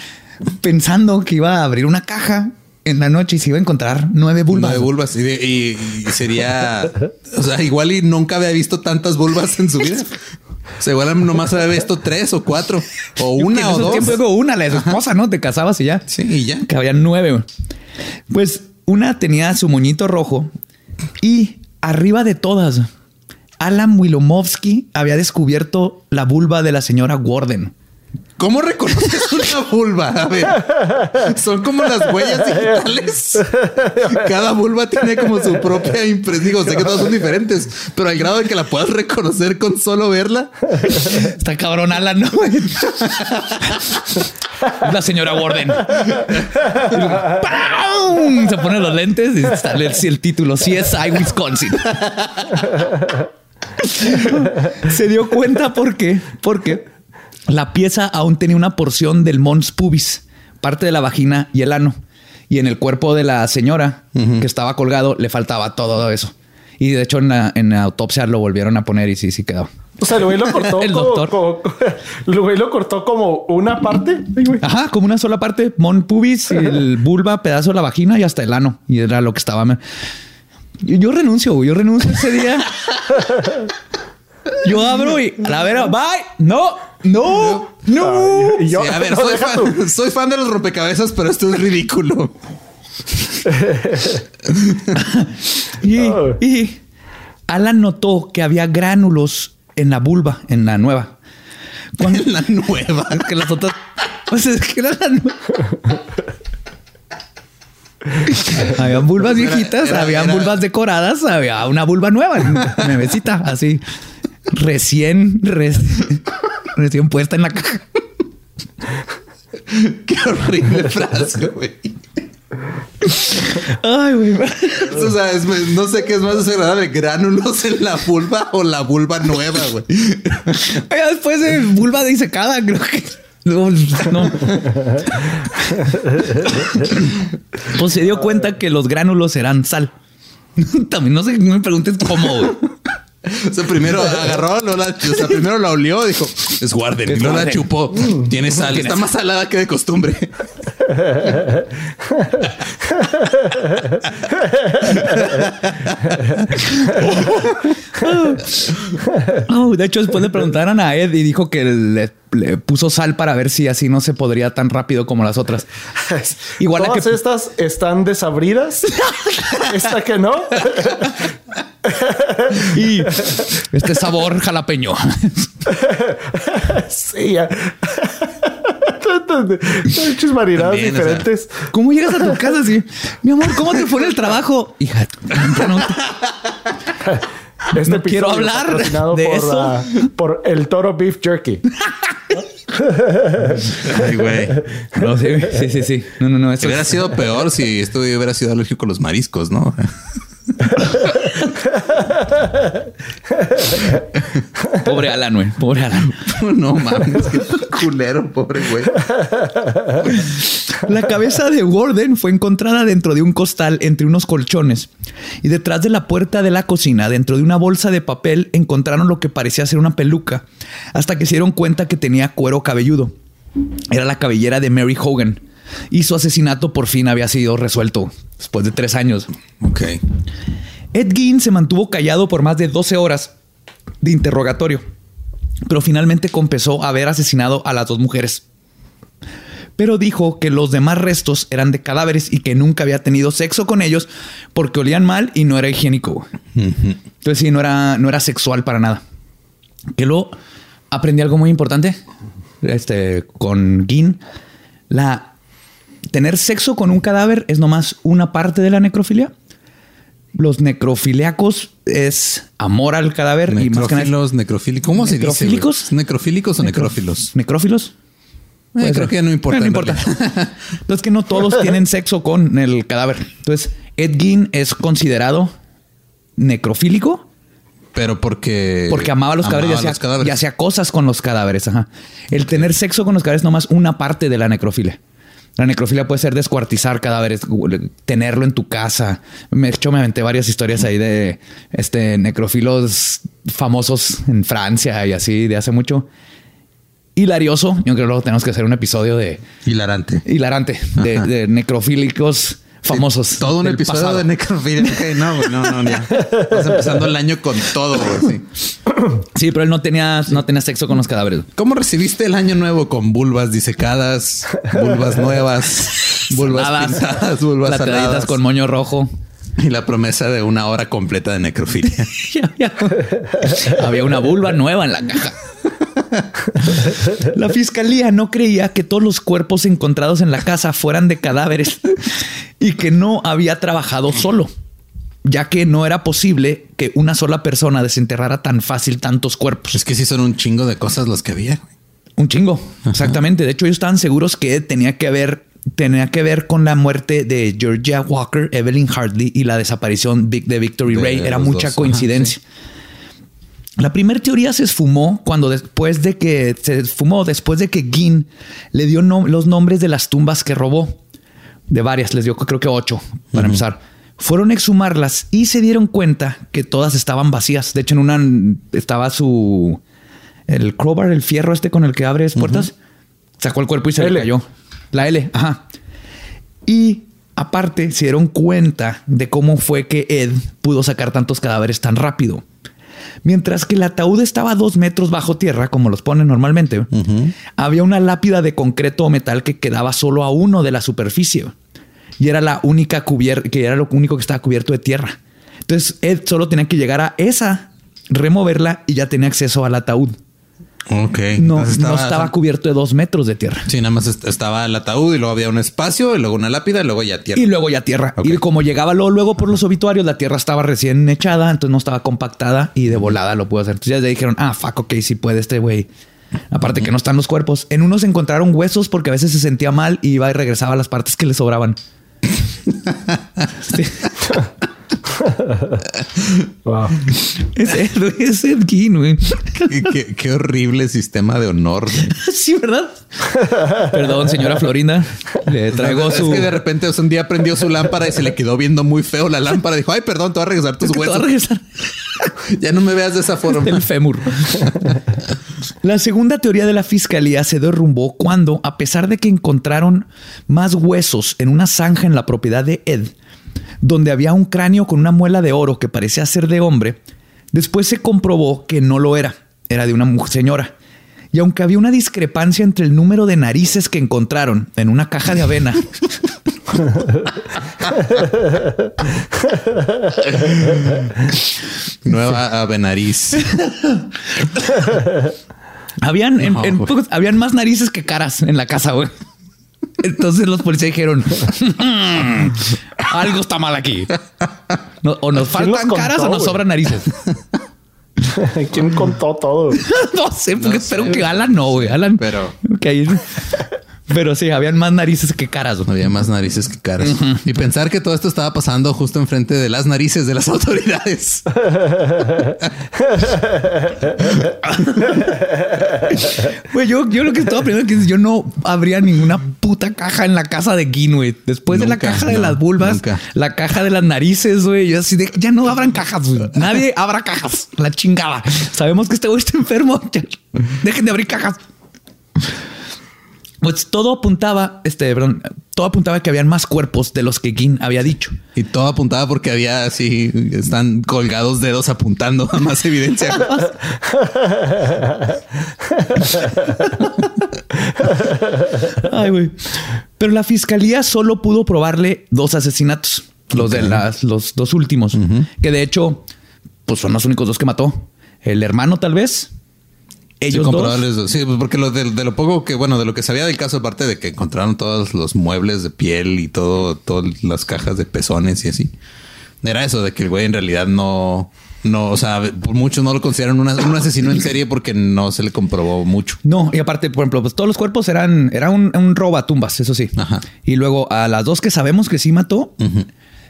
pensando que iba a abrir una caja en la noche y se iba a encontrar nueve vulvas. Nueve vulvas. Y, sería, o sea, igual y nunca había visto tantas vulvas en su vida. O sea, igual nomás había visto tres o cuatro o una o dos. tiempo una, la de su esposa, ¿no? Te casabas y ya. Sí, y ya. Que había nueve. Pues una tenía su moñito rojo y arriba de todas, Alan Wilomovsky había descubierto la vulva de la señora Gordon. ¿Cómo reconoces una vulva? A ver, son como las huellas digitales. Cada vulva tiene como su propia impresión. Digo, sé que todas son diferentes, pero al grado de que la puedas reconocer con solo verla. Está cabrón Alan, ¿no? La señora Warden. Se pone los lentes y sale el título. CSI Wisconsin. Se dio cuenta por qué. Porque la pieza aún tenía una porción del mons pubis, parte de la vagina y el ano. Y en el cuerpo de la señora que estaba colgado le faltaba todo eso. Y de hecho en la, autopsia lo volvieron a poner y sí, sí quedó. O sea, el güey lo cortó. el doctor. Como, el güey lo cortó como una parte. Ajá, como una sola parte. Mon pubis, el vulva, pedazo de la vagina y hasta el ano. Y era lo que estaba. Yo, yo renuncio, Yo renuncio ese día. Yo abro y a la vera, bye. No, no, no. yo, a ver, soy, fan, de los rompecabezas, pero esto es ridículo. y, Alan notó que había gránulos en la vulva, en la nueva. En la nueva. que las otras. Pues es que era la nueva. Habían vulvas viejitas, habían vulvas decoradas, había una vulva nueva, nuevecita, así recién, recién puesta en la caja. Qué horrible frase, güey. Ay, güey. O sea, no sé qué es más desagradable, gránulos en la vulva o la vulva nueva, güey. Después de vulva disecada, creo que. No, no. pues se dio cuenta que los gránulos eran sal. También no sé, no me preguntes cómo. O sea, primero agarró, no la, o sea, primero la olió, dijo, es guarden, y no la chupó. Mm. Tiene sal, está más salada que de costumbre. oh, de hecho, después le preguntaron a Ed y dijo que le, puso sal para ver si así no se podría tan rápido como las otras. Igual Todas que... estas están desabridas. Esta que no. y este sabor jalapeño. sí. Muchas marinadas diferentes. ¿Cómo llegas a tu casa así? Mi amor, ¿cómo te fue el trabajo? Hija, no, este quiero hablar de por, eso. por el toro beef jerky. Ay, güey. No, sí, sí, sí, sí. No, no, no. Eso hubiera sido peor si esto hubiera sido alérgico a los mariscos, ¿no? pobre Alan, güey. Pobre Alan. No mames, qué culero, pobre güey. La cabeza de Warden fue encontrada dentro de un costal entre unos colchones y detrás de la puerta de la cocina, dentro de una bolsa de papel, encontraron lo que parecía ser una peluca, hasta que se dieron cuenta que tenía cuero cabelludo. Era la cabellera de Mary Hogan y su asesinato por fin había sido resuelto después de tres años. Ok. Ed Gein se mantuvo callado por más de 12 horas de interrogatorio, pero finalmente confesó haber asesinado a las dos mujeres. Pero dijo que los demás restos eran de cadáveres y que nunca había tenido sexo con ellos porque olían mal y no era higiénico. Entonces sí, no era, no era sexual para nada. Que luego aprendí algo muy importante este, con Gin. La tener sexo con un cadáver es nomás una parte de la necrofilia. Los necrofiliacos es amor al cadáver y más que nada- necrofílicos. ¿Cómo se dice? ¿Necrofílicos? ¿Necrofílicos o necrófilos? ¿Necrófilos? Eh, creo que no importa. No importa. Entonces que no todos tienen sexo con el cadáver. Entonces, Ed Gein es considerado necrofílico Pero porque... porque amaba los cadáveres y hacía, cadáveres. y hacía cosas con los cadáveres. Ajá. El tener sexo con los cadáveres es nomás una parte de la necrofilia. La necrofilia puede ser descuartizar cadáveres, tenerlo en tu casa. Me, de hecho, me aventé varias historias ahí de este necrofilos famosos en Francia y así de hace mucho. Hilarioso. Yo creo que luego tenemos que hacer un episodio de Hilarante. hilarante de, de necrofílicos famosos. Todo un episodio pasado. de necrofilia. Ok, no, no, no, ya. Estás empezando el año con todo, güey. sí. Sí, pero él no tenía, no tenía sexo con los cadáveres. ¿Cómo recibiste el año nuevo con vulvas disecadas, vulvas nuevas, vulvas Sanadas, pintadas, vulvas sanadas con moño rojo. y la promesa de una hora completa de necrofilia? Había una vulva nueva en la caja. La fiscalía no creía que todos los cuerpos encontrados en la casa fueran de cadáveres y que no había trabajado solo, ya que no era posible que una sola persona desenterrara tan fácil tantos cuerpos. Es que sí son un chingo de cosas los que había. Un chingo, exactamente. De hecho, ellos estaban seguros que tenía que ver, tenía que ver con la muerte de Georgia Walker, Evelyn Hartley y la desaparición de Victory De Ray. Era mucha dos. Ajá, coincidencia. La primera teoría se esfumó cuando después de que se esfumó después de que Ginn le dio nom- los nombres de las tumbas que robó. De varias, les dio creo que ocho para empezar. Fueron a exhumarlas y se dieron cuenta que todas estaban vacías. De hecho, en una estaba su el crowbar, el fierro este con el que abres puertas. Sacó el cuerpo y se le cayó. La L, ajá. Y aparte se dieron cuenta de cómo fue que Ed pudo sacar tantos cadáveres tan rápido. Mientras que el ataúd estaba a dos metros bajo tierra, como los ponen normalmente, había una lápida de concreto o metal que quedaba solo a uno de la superficie. Y era la única cubierta, que era lo único que estaba cubierto de tierra. Entonces Ed solo tenía que llegar a esa, removerla y ya tenía acceso al ataúd. Ok. No, Entonces no estaba cubierto de dos metros de tierra. Sí, nada más est- estaba el ataúd y luego había un espacio y luego una lápida y luego ya tierra. Y luego ya tierra. Y como llegaba luego, luego por los obituarios, la tierra estaba recién echada, entonces no estaba compactada y de volada lo pudo hacer. Entonces ya dijeron, ah, fuck, ok, sí puede este güey. Aparte que no están los cuerpos. En unos encontraron huesos porque a veces se sentía mal y iba y regresaba a las partes que le sobraban. Sí. Wow. Es Ed, es Ed Gein, güey. qué, qué- qué horrible sistema de honor. güey. Sí, ¿verdad? Perdón, señora Florinda. Le traigo es su... que de repente un día prendió su lámpara y se le quedó viendo muy feo la lámpara. Dijo, ay, perdón, te voy a regresar tus Es que te va a huesos. regresar. Ya no me veas de esa forma. El fémur. La segunda teoría de la fiscalía se derrumbó cuando, a pesar de que encontraron más huesos en una zanja en la propiedad de Ed, donde había un cráneo con una muela de oro que parecía ser de hombre, después se comprobó que no lo era, era de una señora. Y aunque había una discrepancia entre el número de narices que encontraron en una caja de avena Nueva Avenariz. Habían, en- habían más narices que caras en la casa, güey. Entonces los policías dijeron, "Mm, algo está mal aquí. No- o nos ¿Quién los faltan caras o nos sobran narices. ¿Quién contó todo? no sé, porque espero que Alan no, güey. Alan. Pero- Ok, ahí- pero sí, habían más narices que caras. güey. Había más narices que caras. Y pensar que todo esto estaba pasando justo enfrente de las narices de las autoridades. Güey, yo, yo lo que estaba primero que es, yo no habría ninguna puta caja en la casa de Gin, güey. Después de la caja de no, las vulvas, nunca. la caja de las narices, güey. Yo así de, ya no abran cajas, güey. Nadie abra cajas. La chingada. Sabemos que este güey está enfermo. Dejen de abrir cajas. Pues todo apuntaba, este, perdón, todo apuntaba que habían más cuerpos de los que Gin había dicho. Y todo apuntaba porque había así, están colgados dedos apuntando a más evidencia. Ay, güey. Pero la fiscalía solo pudo probarle dos asesinatos. Los de las, los dos últimos. Que de hecho, pues son los únicos dos que mató. El hermano, tal vez. Sí, Ellos dos. comprobables. Sí, pues porque lo de, de lo poco que, bueno, de lo que sabía del caso, aparte de que encontraron todos los muebles de piel y todo, todas las cajas de pezones y así. era eso, de que el güey en realidad no, no, o sea, muchos no lo consideran un asesino en serie porque no se le comprobó mucho. No, y aparte, por ejemplo, pues todos los cuerpos eran, era un, un tumbas, eso sí. Ajá. Y luego a las dos que sabemos que sí mató,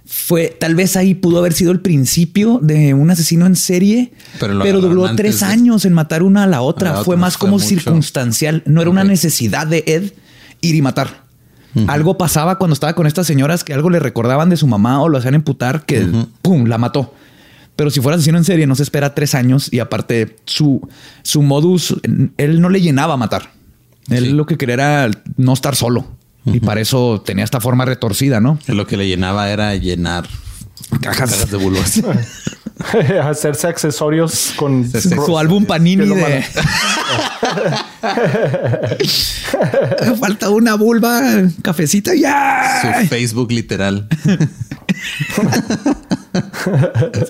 fue tal vez ahí pudo haber sido el principio de un asesino en serie, pero, duró tres años en matar una a la otra. fue más como circunstancial. No era una necesidad de Ed ir y matar. Algo pasaba cuando estaba con estas señoras que algo le recordaban de su mamá o lo hacían emputar que pum, la mató. Pero si fuera asesino en serie, no se espera tres años y aparte su, su modus, él no le llenaba a matar. Él lo que quería era no estar solo. Y para eso tenía esta forma retorcida, ¿no? Lo que le llenaba era llenar cajas, de bulbas. Hacerse accesorios con su álbum Panini de. Falta una vulva, cafecita ya. Su Facebook literal.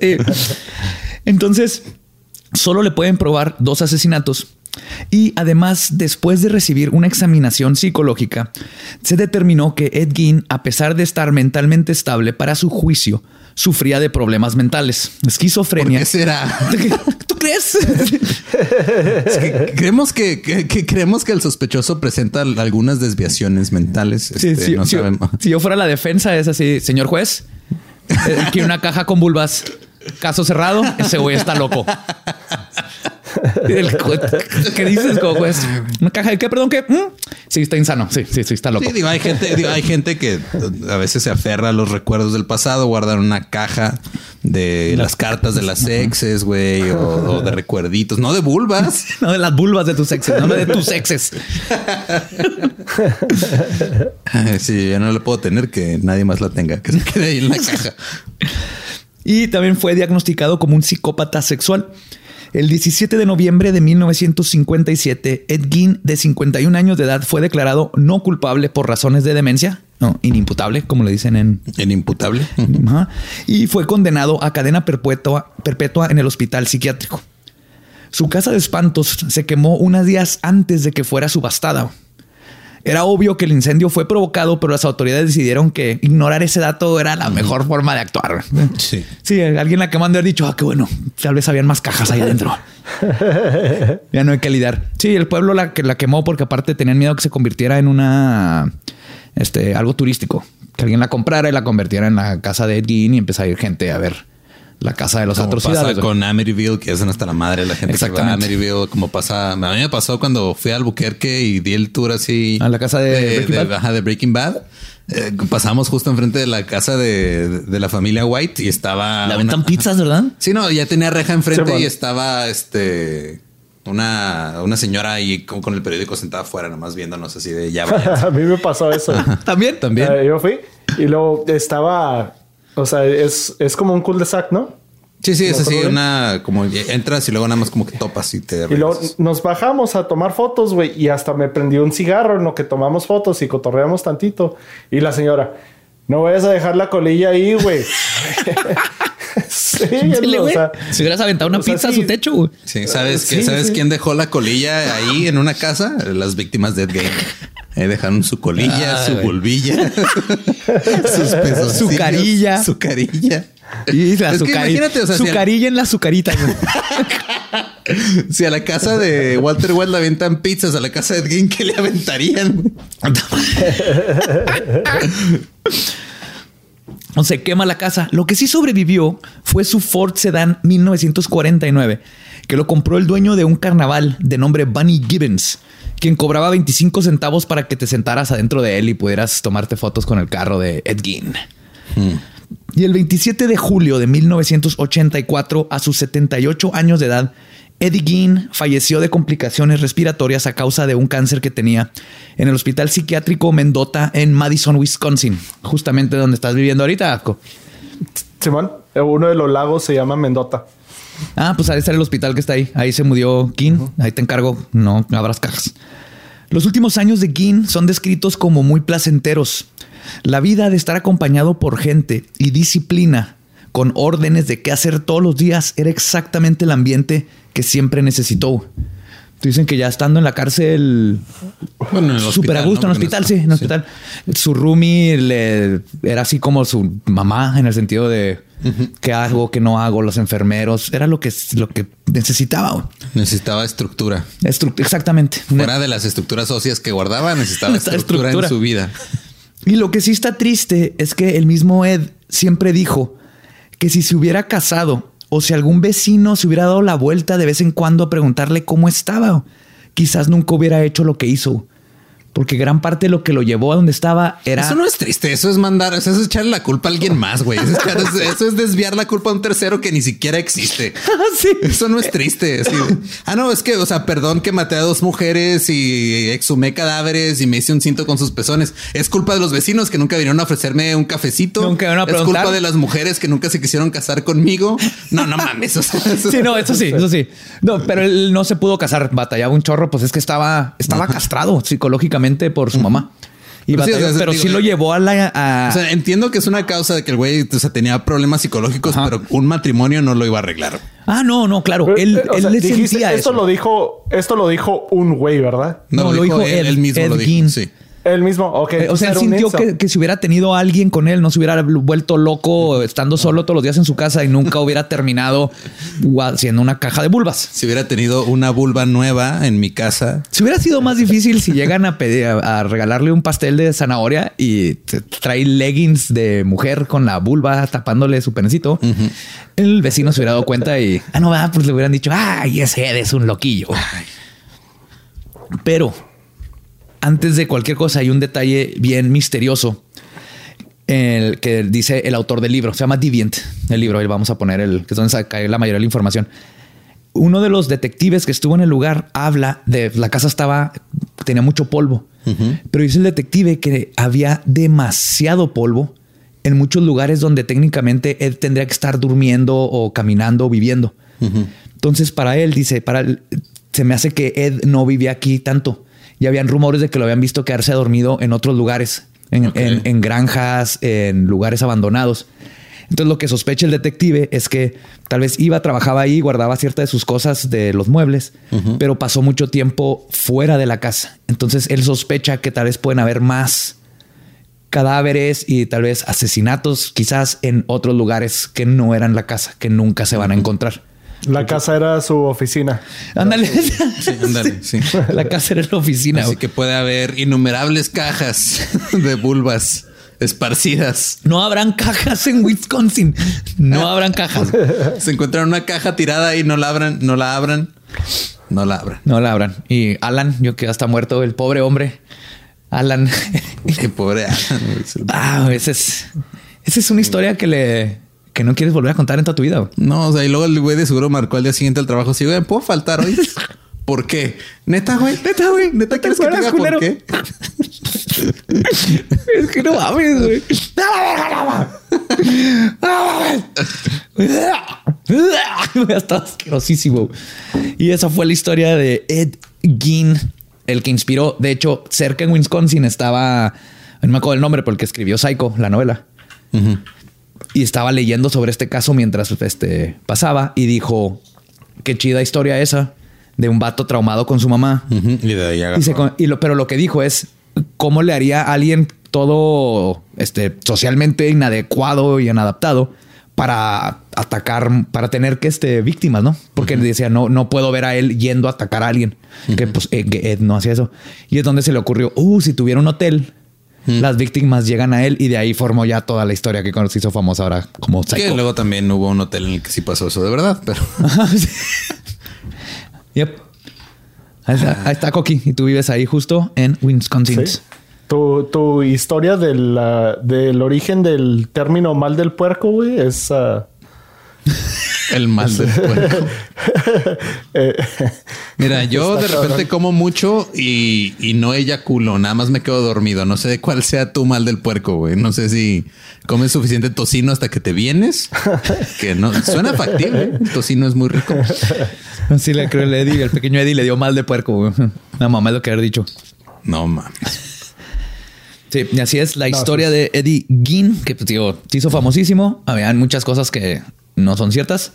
Entonces, solo le pueden probar dos asesinatos y además, después de recibir una examinación psicológica, se determinó que Ed Gein, a pesar de estar mentalmente estable para su juicio, sufría de problemas mentales, esquizofrenia. ¿Qué será? ¿Tú crees? creemos que, creemos que el sospechoso presenta algunas desviaciones mentales. Este, si yo fuera la defensa, es así, señor juez, eh, quiere una caja con vulvas. Caso cerrado, ese güey está loco. ¿Qué dices, pues, ¿Una caja de qué? Perdón, ¿qué? ¿Mm? Sí, está insano. Sí, sí, sí, está loco. Sí, hay gente, hay gente que a veces se aferra a los recuerdos del pasado, guardan una caja de las cartas de las exes, güey, o, de recuerditos, no de vulvas. no de las vulvas de tus exes, no de tus exes. sí, ya no le puedo tener que nadie más la tenga, que se quede ahí en la caja. Y también fue diagnosticado como un psicópata sexual. El 17 de noviembre de 1957, Ed Gein, de 51 años de edad, fue declarado no culpable por razones de demencia, no, inimputable, como le dicen en... Inimputable. y fue condenado a cadena perpetua, perpetua en el hospital psiquiátrico. Su casa de espantos se quemó unos días antes de que fuera subastada. Era obvio que el incendio fue provocado, pero las autoridades decidieron que ignorar ese dato era la mejor forma de actuar. Sí. Sí, alguien la que mandó haber dicho, ah, qué bueno, tal vez habían más cajas ahí adentro. ya no hay que lidiar. Sí, el pueblo la, que la quemó porque aparte tenían miedo que se convirtiera en una, este, algo turístico. Que alguien la comprara y la convirtiera en la casa de Ed y empezara a ir gente a ver la casa de los como Pasa con Amityville, que es hasta la madre la gente que va a Amityville, como pasa. A mí me pasó cuando fui a Albuquerque y di el tour así. A la casa de, Breaking, Bad. de Breaking Bad. Eh, pasamos justo enfrente de la casa de, la familia White y estaba. La ventan pizzas, ¿verdad? Sí, no, ya tenía reja enfrente y estaba este una, una señora ahí con, el periódico sentada afuera, nomás viéndonos así de ya. a mí me pasó eso. También, también. Eh, yo fui y luego estaba o sea, es, es como un cul de sac, ¿no? Sí, sí, es así, una como entras y luego nada más como que topas y te. Y luego nos bajamos a tomar fotos, güey, y hasta me prendió un cigarro en lo que tomamos fotos y cotorreamos tantito. Y la señora, no vayas a dejar la colilla ahí, güey. sí, o sea, si hubieras aventado una pizza a su techo, güey. Sí, ¿sabes, que, ¿sabes quién dejó la colilla ahí en una casa? Las víctimas de Ed Game. Eh, dejaron su colilla, su bolvilla, sus pesos, su carilla, su carilla. Y la su carilla en la azucarita. si a la casa de Walter White le aventan pizzas, a la casa de Edgin, ¿qué le aventarían? o se quema la casa. Lo que sí sobrevivió fue su Ford Sedan 1949, que lo compró el dueño de un carnaval de nombre Bunny Gibbons quien cobraba 25 centavos para que te sentaras adentro de él y pudieras tomarte fotos con el carro de Ed Gein. Hmm. Y el 27 de julio de 1984, a sus 78 años de edad, Eddie Gein falleció de complicaciones respiratorias a causa de un cáncer que tenía en el Hospital Psiquiátrico Mendota en Madison, Wisconsin, justamente donde estás viviendo ahorita. Simón, uno de los lagos se llama Mendota. Ah, pues ahí está el hospital que está ahí. Ahí se murió King. Ahí te encargo. No abras cajas. Los últimos años de King son descritos como muy placenteros. La vida de estar acompañado por gente y disciplina con órdenes de qué hacer todos los días era exactamente el ambiente que siempre necesitó. Dicen que ya estando en la cárcel, bueno, súper a gusto en el hospital, sí, en el hospital. Su roomie le, era así como su mamá en el sentido de ¿Qué hago? ¿Qué no hago? Los enfermeros. Era lo que, lo que necesitaba. Necesitaba estructura. exactamente. Fuera de las estructuras óseas que guardaba, necesitaba estructura, en su vida. Y lo que sí está triste es que el mismo Ed siempre dijo que si se hubiera casado o si algún vecino se hubiera dado la vuelta de vez en cuando a preguntarle cómo estaba, quizás nunca hubiera hecho lo que hizo porque gran parte de lo que lo llevó a donde estaba era. Eso no es triste, eso es mandar, eso es echarle la culpa a alguien más, güey. Eso, es desviar la culpa a un tercero que ni siquiera existe. sí. Eso no es triste. ah, no, es que, o sea, perdón que maté a dos mujeres y exhumé cadáveres y me hice un cinto con sus pezones. Es culpa de los vecinos que nunca vinieron a ofrecerme un cafecito. Nunca a Es culpa de las mujeres que nunca se quisieron casar conmigo. No, no mames. Sí, no, eso sí, eso sí. No, pero él no se pudo casar, batallaba un chorro, pues es que estaba, estaba castrado psicológicamente por su mamá. pero sí, lo llevó a la. entiendo que es una causa de que el güey tenía problemas psicológicos, pero un matrimonio no lo iba a arreglar. Ah, no, no, claro. él, él le sentía esto lo dijo, esto lo dijo un güey, ¿verdad? No, lo, dijo, él, mismo. lo dijo, sí. El mismo, ok. Eh, o sea, él sintió que, si hubiera tenido a alguien con él, no se hubiera vuelto loco estando solo todos los días en su casa y nunca hubiera terminado siendo una caja de vulvas. Si hubiera tenido una vulva nueva en mi casa. Si hubiera sido más difícil si llegan a pedir a, regalarle un pastel de zanahoria y trae leggings de mujer con la vulva tapándole su penecito, el vecino se hubiera dado cuenta y ah, no, va, pues le hubieran dicho, ay, ese es un loquillo. Pero antes de cualquier cosa hay un detalle bien misterioso el que dice el autor del libro. Se llama Deviant, el libro. Ahí vamos a poner el que es donde cae la mayoría de la información. Uno de los detectives que estuvo en el lugar habla de la casa estaba, tenía mucho polvo, pero dice el detective que había demasiado polvo en muchos lugares donde técnicamente él tendría que estar durmiendo o caminando o viviendo. Entonces, para él, dice, para se me hace que Ed no vivía aquí tanto y habían rumores de que lo habían visto quedarse dormido en otros lugares, en, granjas, en lugares abandonados. Entonces lo que sospecha el detective es que tal vez iba, trabajaba ahí, guardaba ciertas de sus cosas de los muebles, pero pasó mucho tiempo fuera de la casa. Entonces él sospecha que tal vez pueden haber más cadáveres y tal vez asesinatos quizás en otros lugares que no eran la casa, que nunca se van a encontrar. La casa era su oficina. Ándale. Sí, ándale, sí. La casa era la oficina. Así que puede haber innumerables cajas de vulvas esparcidas. No habrán cajas en Wisconsin. No habrán cajas. Se encuentran una caja tirada y no la abran, no la abran. No la abran. No la abran. Y Alan, yo que está muerto, el pobre hombre. Alan. Qué pobre Alan. Ah, esa es, esa es una historia que le, que no quieres volver a contar en toda tu vida. No, o sea, y luego el güey de seguro marcó al día siguiente al trabajo. Sí, güey, ¿puedo faltar hoy? ¿Por qué? Neta, güey. Neta, güey. Neta, ¿quieres que te diga por qué? es que no mames, güey. Está asquerosísimo. Y esa fue la historia de Ed Gein, el que inspiró. De hecho, cerca en Wisconsin estaba. No me acuerdo el nombre, porque escribió Psycho, la novela y estaba leyendo sobre este caso mientras este, pasaba y dijo, qué chida historia esa de un vato traumado con su mamá. Y de ahí lo, Pero lo que dijo es, ¿cómo le haría a alguien todo este, socialmente inadecuado y inadaptado para atacar, para tener que este, víctimas, ¿no? Porque decía, no, no puedo ver a él yendo a atacar a alguien. Que pues Ed no hacía eso. Y es donde se le ocurrió, uh, si tuviera un hotel las víctimas llegan a él y de ahí formó ya toda la historia que se hizo famosa ahora como Psycho. Que luego también hubo un hotel en el que sí pasó eso de verdad, pero. yep. Ahí está, Coqui. Y tú vives ahí justo en Wisconsin. Tu, historia del, del origen del término mal del puerco, güey, es. Ah, el mal del puerco. Eh, Mira, yo de repente como mucho y, y no eyaculo, nada más me quedo dormido. No sé cuál sea tu mal del puerco, güey. No sé si comes suficiente tocino hasta que te vienes, que no suena factible. El tocino es muy rico. Sí, le creo el Eddie, el pequeño Eddie le dio mal de puerco. Güey. La mamá es lo que haber dicho. No mames. Sí, y así es la historia de Eddie Ginn, que pues, digo, se hizo famosísimo. Habían muchas cosas que no son ciertas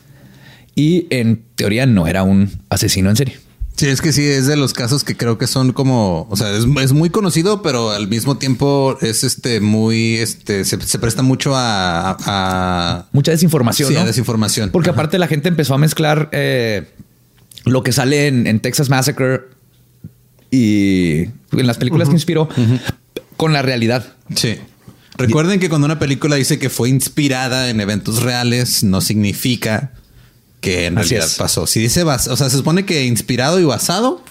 y en teoría no era un asesino en serie. Sí, es que sí, es de los casos que creo que son como, o sea, es, es muy conocido, pero al mismo tiempo es este muy, este, se, se presta mucho a, a- Mucha desinformación. Sí, ¿no? a desinformación. Porque Ajá. aparte la gente empezó a mezclar eh, lo que sale en, en Texas Massacre y en las películas que inspiró con la realidad. Sí. Recuerden que cuando una película dice que fue inspirada en eventos reales, no significa que en Así realidad es. pasó. Si dice bas o sea, se supone que inspirado y basado,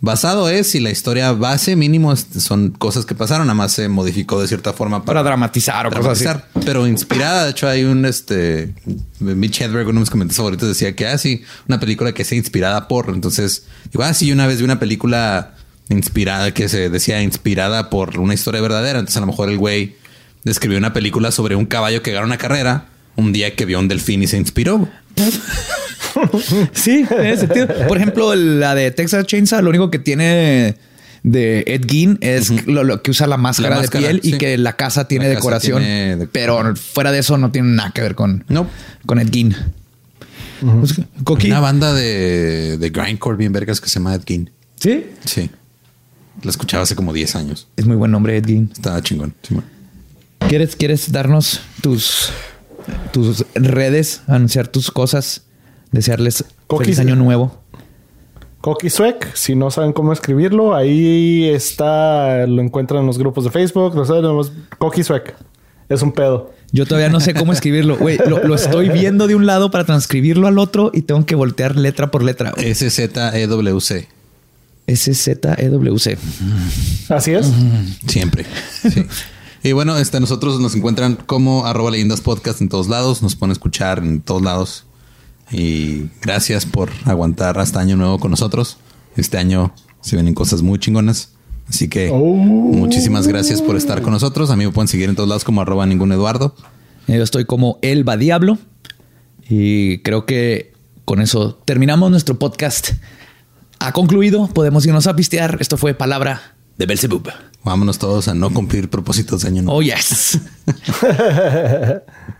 basado es si la historia base mínimo son cosas que pasaron, nada más se modificó de cierta forma Para para, dramatizar o cosas así. dramatizar. Pero inspirada, de hecho, hay un este Mitch Hedberg, uno de mis comentarios favoritos, decía que así una película que sea inspirada por. Entonces, digo, ah, sí, una vez vi una película inspirada que se decía inspirada por una historia verdadera. Entonces, a lo mejor el güey describió una película sobre un caballo que gana una carrera un día que vio un delfín y se inspiró. Sí, en ese sentido. Por ejemplo, la de Texas Chainsaw, lo único que tiene de Ed Gein es lo, lo que usa la máscara, La máscara, de piel y sí. que la casa tiene La casa decoración. tiene de- Pero fuera de eso no tiene nada que ver con, No. con Ed Gein. Pues. Una banda de, de grindcore bien vergas que se llama Ed Gein. Sí. Sí. La escuchaba hace como 10 años. Es muy buen nombre, Ed Gein. Estaba chingón. Simón. ¿Quieres, ¿Quieres darnos tus, tus redes, anunciar tus cosas, desearles Coqui, feliz año nuevo? Coqui Suec, si no saben cómo escribirlo, ahí está, lo encuentran en los grupos de Facebook, lo saben, nomás Coqui Suec. Es un pedo. Yo todavía no sé cómo escribirlo. Güey, lo, lo estoy viendo de un lado para transcribirlo al otro y tengo que voltear letra por letra. S-Z-E-W-C. S-Z-E-W-C. Así es. Siempre. Sí. Y bueno, este, nosotros nos encuentran como arroba leyendas podcast en todos lados. Nos pueden escuchar en todos lados. Y gracias por aguantar hasta año nuevo con nosotros. Este año se vienen cosas muy chingonas. Así que Oh. muchísimas gracias por estar con nosotros. A mí me pueden seguir en todos lados como arroba ningún Eduardo. Yo estoy como Elba Diablo y creo que con eso terminamos nuestro podcast. Ha concluido, podemos irnos a pistear. Esto fue Palabra de Belzebub. Vámonos todos a no cumplir propósitos de año nuevo. Oh, yes.